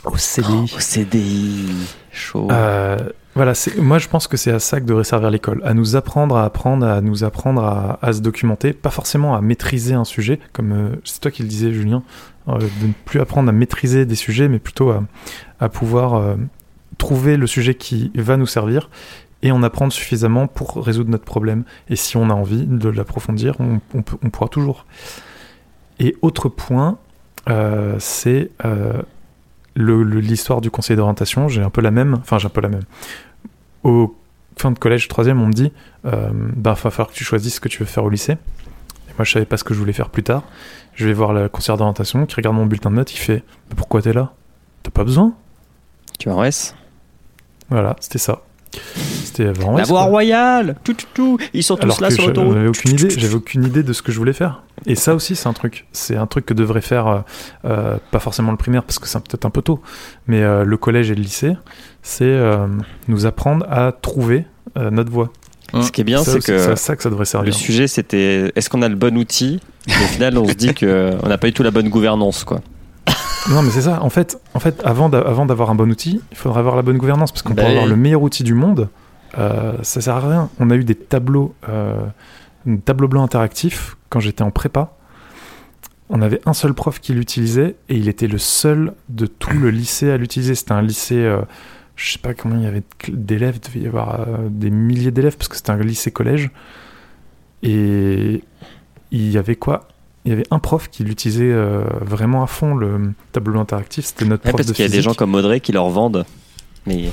Au CDI. Au CDI. Chaud. Euh, voilà, c'est- moi je pense que c'est à ça que devrait servir l'école, à nous apprendre à apprendre, à nous apprendre à, à se documenter, pas forcément à maîtriser un sujet, comme euh, c'est toi qui le disais Julien, de ne plus apprendre à maîtriser des sujets, mais plutôt à, pouvoir euh, trouver le sujet qui va nous servir et en apprendre suffisamment pour résoudre notre problème. Et si on a envie de l'approfondir, on, pourra toujours. Et autre point, euh, c'est euh, l'histoire du conseil d'orientation. J'ai un peu la même, enfin j'ai un peu la même. Au fin de collège, troisième, on me dit, euh, bah, va falloir que tu choisisses ce que tu veux faire au lycée. Moi, je savais pas ce que je voulais faire plus tard. Je vais voir le conseiller d'orientation qui regarde mon bulletin de notes, il fait, mais pourquoi t'es là? T'as pas besoin Tu es en S Voilà, c'était ça. C'était vraiment. La voie royale Tout, tout, tout Ils sont tous Alors là que sur l'autoroute. j'avais aucune idée, j'avais aucune idée de ce que je voulais faire. Et ça aussi, c'est un truc. C'est un truc que devrait faire, euh, euh, pas forcément le primaire parce que c'est peut-être un peu tôt, mais euh, le collège et le lycée, c'est euh, nous apprendre à trouver notre voie. Ce qui est bien, c'est que c'est à ça que ça devrait le servir. sujet c'était est-ce qu'on a le bon outil? Au final, on se dit qu'on n'a pas du tout la bonne gouvernance. quoi. Non, mais c'est ça. En fait, en fait, avant d'a- avant d'avoir un bon outil, il faudrait avoir la bonne gouvernance parce qu'on Bah peut avoir le meilleur outil du monde. Euh, ça sert à rien. On a eu des tableaux, euh, un tableau blanc interactif quand j'étais en prépa. On avait un seul prof qui l'utilisait et il était le seul de tout le lycée à l'utiliser. C'était un lycée, euh, je sais pas combien il y avait d'élèves, il devait y avoir euh, des milliers d'élèves parce que c'était un lycée-collège. Et il y avait quoi? Il y avait un prof qui l'utilisait euh, vraiment à fond, le tableau interactif. C'était notre Ouais, prof parce qu'il y a des gens comme Audrey qui leur vendent. Mais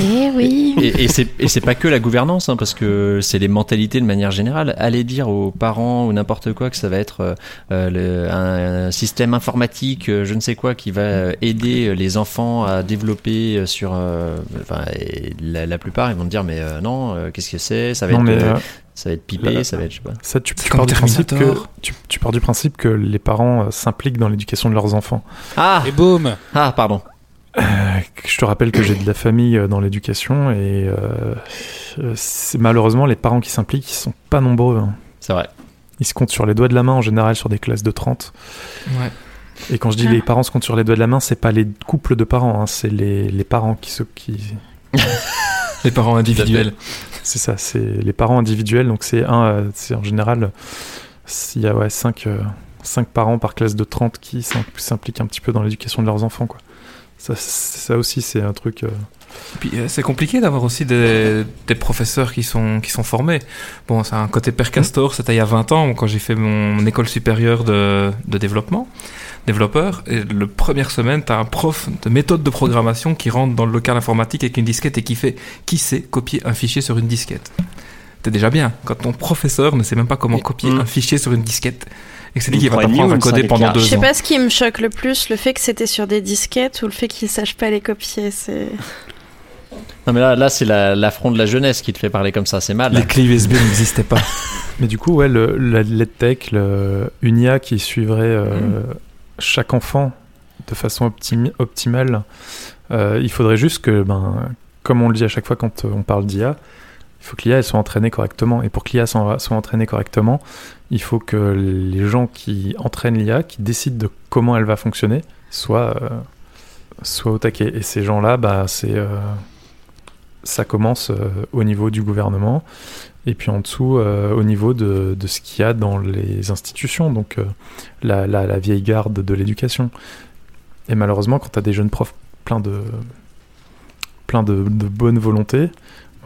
Eh oui. Et, et c'est et c'est pas que la gouvernance, hein, parce que c'est les mentalités de manière générale. Aller dire aux parents ou n'importe quoi que ça va être euh, euh, le- un, un système informatique, euh, je ne sais quoi, qui va aider les enfants à développer sur. euh, Enfin, et la, la plupart, ils vont te dire mais euh, non, euh, qu'est-ce que c'est? Ça va Non, être. mais ça va être pipé, ça va être, je sais pas. ça, tu, pars du principe que tu, tu pars du principe que les parents euh, s'impliquent dans l'éducation de leurs enfants. Ah, Et boum ah, pardon. Euh, je te rappelle que j'ai de la famille euh, dans l'éducation et euh, malheureusement les parents qui s'impliquent ils sont pas nombreux. hein. C'est vrai. Ils se comptent sur les doigts de la main en général sur des classes de 30. Ouais. Et quand je dis Ah. les parents se comptent sur les doigts de la main, c'est pas les couples de parents, hein, c'est les, les parents qui se qui [laughs] Les parents individuels. c'est ça, c'est les parents individuels. Donc c'est un, c'est en général s'il y a ouais 5 parents par classe de 30 qui s'im- s'impliquent un petit peu dans l'éducation de leurs enfants quoi. Ça, aussi c'est un truc. euh, Puis euh, c'est compliqué d'avoir aussi des, professeurs qui sont, formés. Bon, c'est un côté Père Castor, c'était il y a 20 ans, quand j'ai fait mon école supérieure de, de développement, développeur. Et le première semaine, tu as un prof de méthode de programmation qui rentre dans le local informatique avec une disquette et qui fait qui sait copier un fichier sur une disquette. C'est déjà bien quand ton professeur ne sait même pas comment Et- copier Mm. un fichier sur une disquette et que c'est lui qui va t'apprendre à hein, coder pendant deux Je sais ans. pas ce qui me choque le plus, le fait que c'était sur des disquettes ou le fait qu'ils sachent pas les copier. C'est. Non, mais là, là c'est la- l'affront de la jeunesse qui te fait parler comme ça. C'est mal. Les clés USB n'existaient pas. [laughs] Mais du coup, ouais, le, la l'EdTech, le, une IA qui suivrait euh, chaque enfant de façon optimi- optimale, euh, il faudrait juste que, ben, comme on le dit à chaque fois quand euh, on parle d'IA, il faut que l'IA soit entraînée correctement. Et pour que l'IA soit, entraînée correctement, il faut que les gens qui entraînent l'IA, qui décident de comment elle va fonctionner, soient, euh, au taquet. Et ces gens-là, bah, c'est, euh, ça commence euh, au niveau du gouvernement. Et puis en dessous, au niveau de, ce qu'il y a dans les institutions, donc la, vieille garde de l'éducation. Et malheureusement, quand tu as des jeunes profs pleins de, plein de bonne volonté,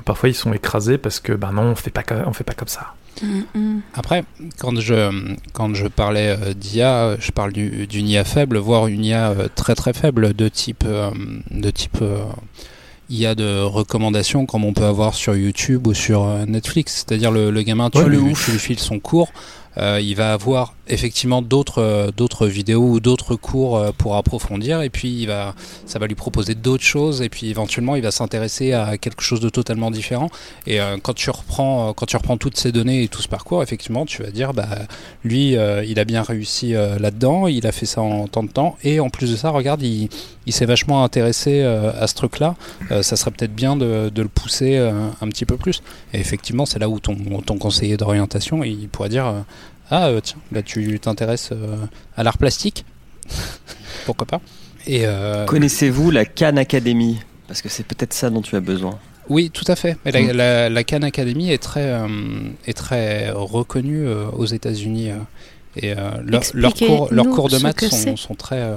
parfois ils sont écrasés parce que ben non, on fait pas, on fait pas comme ça. Mm, mm. Après, quand je, quand je parlais euh, d'IA, je parle du- d'une IA faible, voire une IA euh, très très faible de type, euh, de type euh, il y a de recommandations comme on peut avoir sur YouTube ou sur Netflix. C'est-à-dire le, le gamin, tu, Ouais, lui, tu lui files son cours, euh, il va avoir effectivement d'autres euh, vidéos ou d'autres cours euh, pour approfondir. Et puis il va ça va lui proposer d'autres choses. Et puis éventuellement il va s'intéresser à quelque chose de totalement différent. Et quand tu reprends quand tu reprends toutes ces données et tout ce parcours effectivement tu vas dire bah lui il a bien réussi là-dedans. Il a fait ça en tant de temps. Et en plus de ça regarde il, il s'est vachement intéressé à ce truc là ça serait peut-être bien de, le pousser un petit peu plus. Et effectivement c'est là où ton, ton conseiller d'orientation il pourrait dire ah euh, tiens là tu t'intéresses euh, à l'art plastique [laughs] pourquoi pas et euh, Connaissez-vous la Khan Academy? Parce que c'est peut-être ça dont tu as besoin. Oui, tout à fait. Mais la, Mm. la, la Khan Academy est très, euh, est très reconnue euh, aux États-Unis. euh, et euh, leur- leurs cours, leurs Expliquez-nous cours de ce maths que sont, c'est. sont très, euh,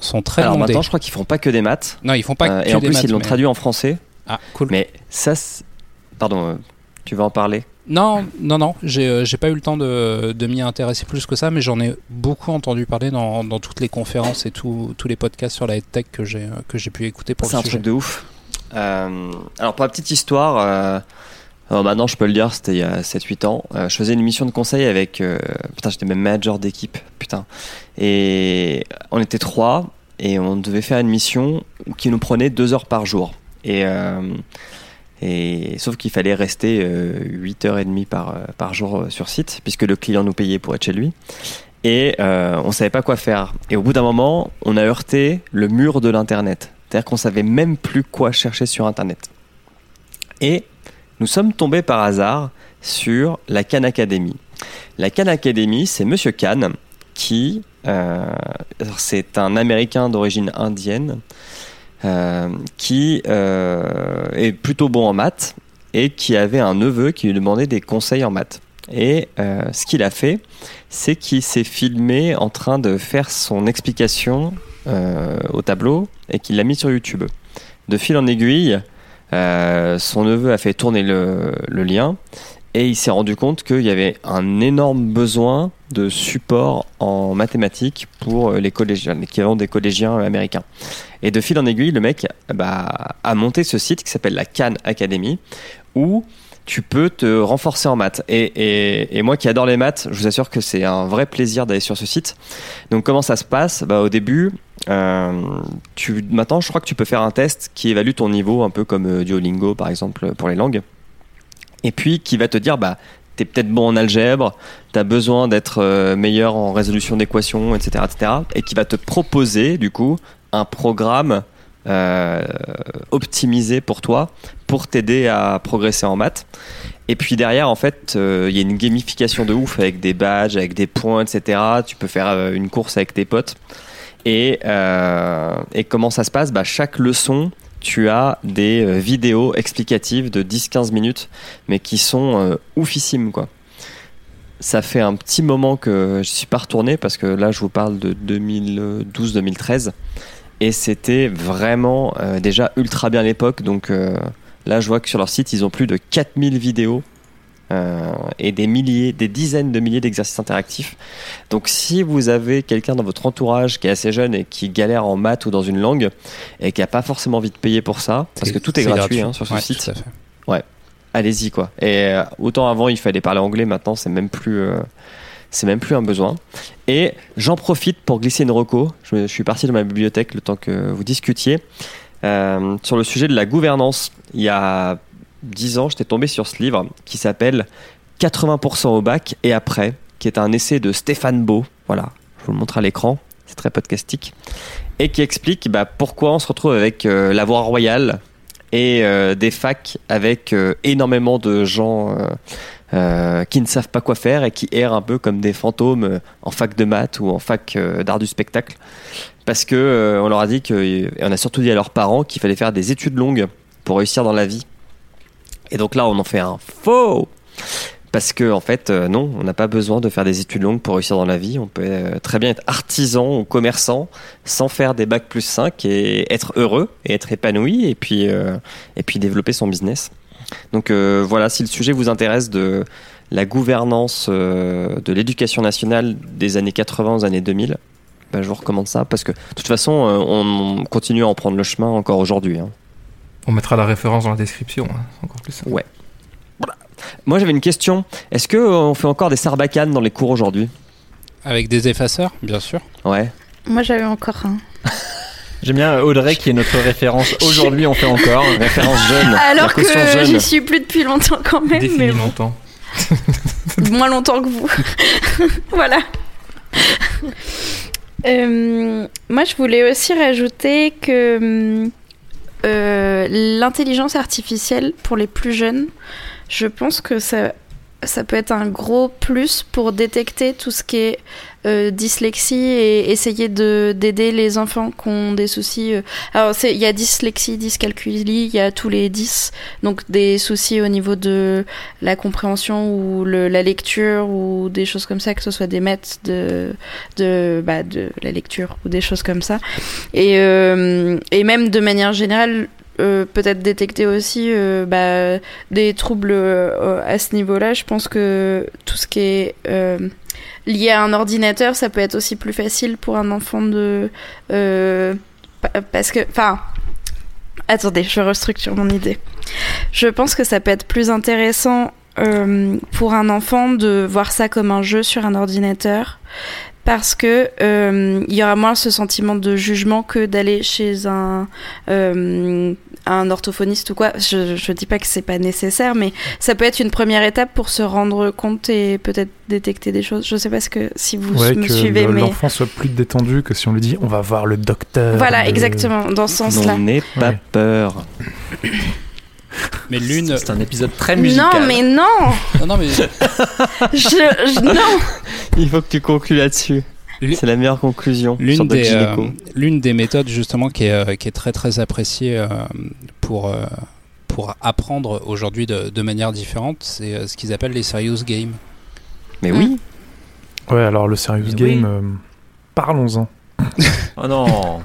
sont très Alors demandés. maintenant, je crois qu'ils font pas que des maths. Non, ils font pas Euh, que et en des plus, maths. ils l'ont mais- traduit en français. Ah, cool. Mais ça, c'est- pardon, euh, tu vas en parler Non, non, non. J'ai, euh, pas eu le temps de, de m'y intéresser plus que ça, mais j'en ai beaucoup entendu parler dans, dans toutes les conférences et tout- tous les podcasts sur la que j'ai, euh, que j'ai pu écouter pour C'est le un sujet. truc de ouf. Euh, alors pour la petite histoire, euh, alors maintenant je peux le dire, c'était il y a 7-8 ans. je faisais une mission de conseil avec... putain, j'étais même manager d'équipe. Putain. Et on était trois et on devait faire une mission qui nous prenait deux heures par jour. Et, sauf qu'il fallait rester euh, 8h30 par, euh, par jour euh, sur site, puisque le client nous payait pour être chez lui. Et euh, on savait pas quoi faire. Et au bout d'un moment, on a heurté le mur de l'Internet. C'est-à-dire qu'on savait même plus quoi chercher sur Internet. Et nous sommes tombés par hasard sur la Khan Academy. La Khan Academy, c'est Monsieur Khan qui, euh, c'est un Américain d'origine indienne, euh, qui euh, est plutôt bon en maths et qui avait un neveu qui lui demandait des conseils en maths. Et euh, ce qu'il a fait, c'est qu'il s'est filmé en train de faire son explication euh, au tableau et qu'il l'a mis sur YouTube. De fil en aiguille, euh, son neveu a fait tourner le lien et il s'est rendu compte qu'il y avait un énorme besoin de support en mathématiques pour les collégiens, l'équivalent des collégiens américains. Et de fil en aiguille, le mec bah, a monté ce site qui s'appelle la Khan Academy où tu peux te renforcer en maths. Et, moi qui adore les maths, je vous assure que c'est un vrai plaisir d'aller sur ce site. Donc comment ça se passe? Bah, Au début, euh, maintenant je crois que tu peux faire un test qui évalue ton niveau, un peu comme euh, Duolingo par exemple pour les langues. Et puis qui va te dire, bah, tu es peut-être bon en algèbre, tu as besoin d'être euh, meilleur en résolution d'équations, etc., etc. Et qui va te proposer du coup un programme euh, optimisé pour toi pour t'aider à progresser en maths. Et puis derrière, en fait, euh, il y a une gamification de ouf avec des badges, avec des points, etc. Tu peux faire une course avec tes potes. Et, et comment ça se passe? Bah, Chaque leçon, tu as des euh, vidéos explicatives de 10-15 minutes, mais qui sont euh, oufissimes. Ça fait un petit moment que je suis pas retourné parce que là, je vous parle de 2012-2013 et c'était vraiment euh, déjà ultra bien à l'époque. Donc là, je vois que sur leur site, ils ont plus de 4000 vidéos euh, et des milliers, des dizaines de milliers d'exercices interactifs. Donc si vous avez quelqu'un dans votre entourage qui est assez jeune et qui galère en maths ou dans une langue et qui a pas forcément envie de payer pour ça, parce que tout est, gratuit, hein, sur ce Ouais, site, fait. allez-y quoi. Et euh, autant avant il fallait parler anglais, maintenant c'est même plus euh, c'est même plus un besoin. Et j'en profite pour glisser une reco. Je, je suis parti de ma bibliothèque le temps que vous discutiez sur le sujet de la gouvernance. Il y a 10 ans, j'étais tombé sur ce livre qui s'appelle 80% au bac et après, qui est un essai de Stéphane Beau. Voilà, je vous le montre à l'écran. C'est très podcastique. Et qui explique bah, pourquoi on se retrouve avec euh, la voie royale et euh, des facs avec euh, énormément de gens qui ne savent pas quoi faire et qui errent un peu comme des fantômes en fac de maths ou en fac d'art du spectacle. Parce que on leur a dit que, et on a surtout dit à leurs parents qu'il fallait faire des études longues pour réussir dans la vie. Et donc là, on en fait un faux parce que en fait, euh, non, on n'a pas besoin de faire des études longues pour réussir dans la vie. On peut euh, très bien être artisan ou commerçant sans faire des bacs plus 5 et être heureux et être épanoui et puis, euh, et puis développer son business. Donc voilà, si le sujet vous intéresse de la gouvernance de l'éducation nationale des années 80 aux années 2000, ben, je vous recommande ça parce que de toute façon, on continue à en prendre le chemin encore aujourd'hui. hein. On mettra la référence dans la description, hein, c'est encore plus simple. Ouais. Moi, j'avais une question. Est-ce que euh, on fait encore des sarbacanes dans les cours aujourd'hui? Avec des effaceurs, bien sûr. Ouais. Moi, j'avais encore un. [laughs] J'aime bien Audrey qui est notre référence. [laughs] Aujourd'hui, on fait encore. Référence jeune. Alors que j'y suis plus depuis longtemps quand même, mais Définis bon, longtemps. [laughs] moins longtemps que vous. voilà. Euh, moi, je voulais aussi rajouter que hum, euh, l'intelligence artificielle pour les plus jeunes, je pense que ça, ça peut être un gros plus pour détecter tout ce qui est euh, dyslexie et essayer de d'aider les enfants qui ont des soucis. euh. Alors, il y a dyslexie, dyscalculie, il y a tous les 10, donc des soucis au niveau de la compréhension ou le- la lecture ou des choses comme ça, que ce soit des maths, de, de, bah, de la lecture ou des choses comme ça. Et, euh, et même de manière générale, euh, peut-être détecter aussi euh, bah, des troubles euh, à ce niveau-là. Je pense que tout ce qui est lié à un ordinateur, ça peut être aussi plus facile pour un enfant de... pa- parce que... Enfin... Attendez, je restructure mon idée. Je pense que ça peut être plus intéressant pour un enfant de voir ça comme un jeu sur un ordinateur parce que euh, il y aura moins ce sentiment de jugement que d'aller chez un euh, un orthophoniste ou quoi. Je, je dis pas que c'est pas nécessaire, mais ça peut être une première étape pour se rendre compte et peut-être détecter des choses. Je sais pas ce que si vous Ouais, me que suivez, le- mais l'enfant soit plus détendu que si on lui dit on va voir le docteur. voilà, de- exactement dans ce sens-là. N'en aie pas Ouais. peur. Mais l'une. C'est un épisode très musical. Non, mais non, Non, non, mais je, je- non. [laughs] Il faut que tu conclues là-dessus. C'est la meilleure conclusion L'une des, euh, l'une des méthodes justement qui est, euh, qui est très très appréciée euh, pour, euh, pour apprendre aujourd'hui de, de manière différente, c'est ce qu'ils appellent les serious games. Mais oui. Ouais, alors le serious Mais game, oui. euh, parlons-en. [laughs] Oh non.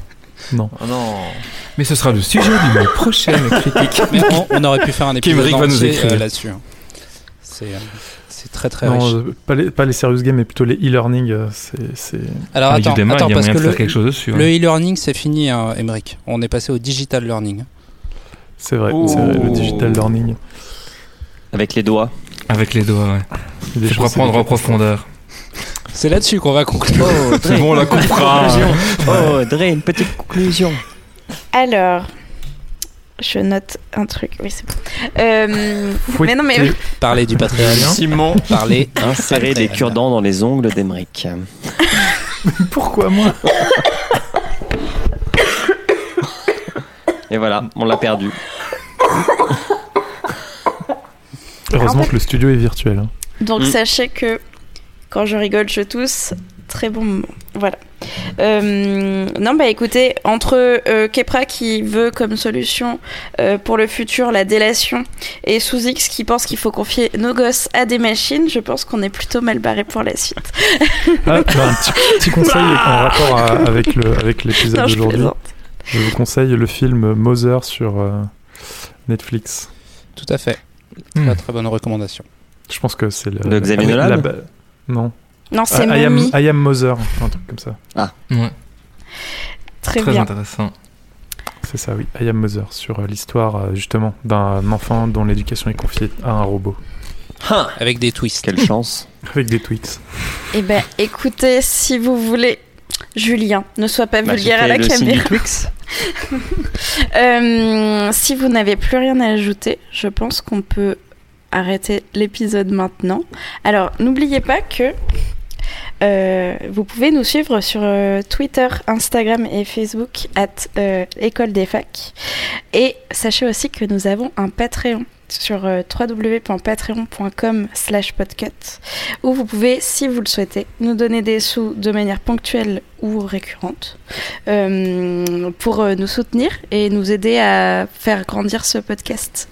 Non. Oh non. Mais ce sera le sujet d'une [laughs] prochaine critique. Mais on, on aurait pu faire un épisode va nous écrire. euh, là-dessus. hein. C'est euh, c'est très très Non, riche. euh, pas, les, pas les serious games, mais plutôt les e-learning. euh, c'est. Alors Ah, attends, Udemy, attends parce que le, quelque chose dessus. le hein. e-learning c'est fini, hein, Emmerich. On est passé au digital learning. c'est vrai, Oh. c'est vrai, le digital learning. Avec les doigts. Avec les doigts, ouais. Il c'est apprendre en profondeur. C'est là-dessus qu'on va conclure. Oh, [laughs] C'est bon, on la comprend. Oh, Audrey, une petite conclusion. Alors, je note un truc. Oui, c'est bon. Euh, mais non, mais Parler du patrimoine. Simon. Parler. Insérer des cure-dents dans les ongles d'Emeric. Pourquoi moi Et voilà, on l'a perdu. Heureusement En fait- que le studio est virtuel. hein. Donc Mm. sachez que quand je rigole, je tousse. Très bon moment. Voilà. Euh, non, bah écoutez, entre euh, Kepra qui veut comme solution euh, pour le futur la délation et Sous-X qui pense qu'il faut confier nos gosses à des machines, je pense qu'on est plutôt mal barré pour la suite. Ah, bah, un petit, petit [laughs] conseil en rapport à- avec, le, avec l'épisode je d'aujourd'hui. Je vous conseille le film Mother sur euh, Netflix. Tout à fait. Hmm. Très très bonne recommandation. Je pense que c'est le. De Xavier la- Non. Non, c'est I, am. I am Mother, un truc comme ça. Ouais, Très, très bien. intéressant. C'est ça, oui. I am Mother, sur euh, l'histoire euh, justement d'un enfant dont l'éducation est confiée à un robot. Hein, Avec des twists. quelle chance. [laughs] Avec des Twix. Eh ben, écoutez, si vous voulez, Julien, ne sois pas Bah, vulgaire à la caméra. [laughs] Euh, si vous n'avez plus rien à ajouter, je pense qu'on peut arrêter l'épisode maintenant. Alors, n'oubliez pas que euh, vous pouvez nous suivre sur euh, Twitter, Instagram et Facebook at euh, École des Facs. Et sachez aussi que nous avons un Patreon sur euh, www.patreon.com slash podcut où vous pouvez, si vous le souhaitez, nous donner des sous de manière ponctuelle ou récurrente euh, pour euh, nous soutenir et nous aider à faire grandir ce podcast.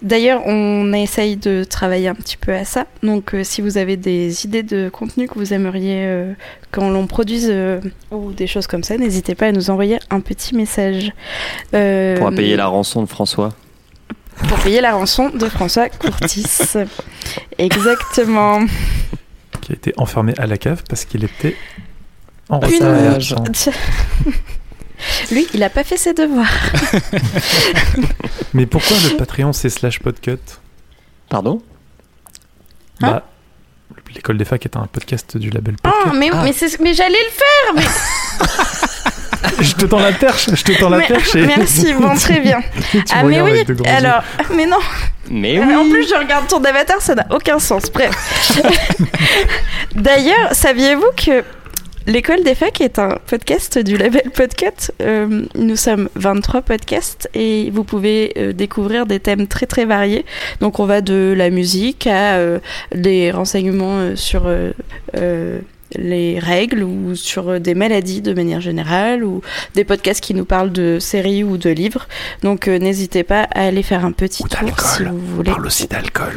D'ailleurs, on essaye de travailler un petit peu à ça. Donc, si vous avez des idées de contenu que vous aimeriez qu'on l'on produise ou des choses comme ça, n'hésitez pas à nous envoyer un petit message. Pour payer la rançon de François. Pour payer la rançon de François Courtis. Exactement. Qui a été enfermé à la cave parce qu'il était en retard. Lui, il a pas fait ses devoirs. Mais pourquoi le Patreon c'est slash podcut? Pardon? Hein? Bah, l'école des facs est un podcast du label Oh, Podcut. mais, mais, c'est- mais j'allais le faire. Mais, [laughs] Je te tends la perche, je te tends la mais- perche. et- merci, bon, [laughs] très bien. Tu ah, mais oui. grands yeux. Alors, mais non. Mais Mais oui En plus, je regarde ton avatar, ça n'a aucun sens. Bref. [laughs] D'ailleurs, saviez-vous que L'école des facs est un podcast du label Podcut? Euh, nous sommes 23 podcasts et vous pouvez euh, découvrir des thèmes très très variés. Donc on va de la musique à euh, des renseignements euh, sur euh, euh, les règles ou sur euh, des maladies de manière générale ou des podcasts qui nous parlent de séries ou de livres. Donc euh, n'hésitez pas à aller faire un petit Ou tour si vous voulez. On parle aussi d'alcool.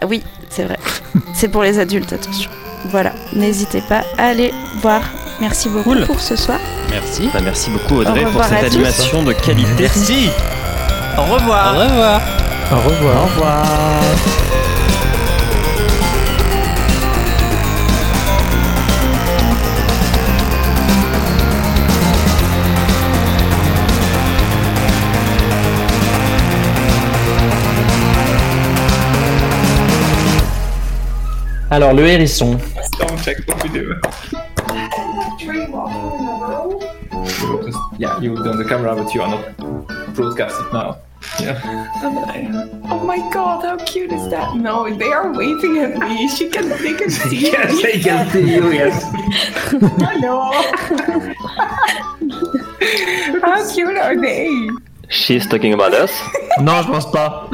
Ah oui, c'est vrai. [laughs] c'est pour les adultes, attention. Voilà, n'hésitez pas à aller voir. Merci beaucoup Cool. pour ce soir. Merci. Bah, Merci beaucoup Au Audrey pour revoir cette tous. animation de qualité. Merci. Au Au revoir. revoir. Au revoir. Au revoir. Alors le hérisson. Don't check what we do. Just, yeah, you on the camera, but you are not broadcasted now. Yeah. Oh my god, how cute is that? No, they are waving at me. She can, they can [laughs] see Yes, me. they can see you. Yes. [laughs] Hello. [laughs] how cute are they? She's talking about us? Non, je pense pas.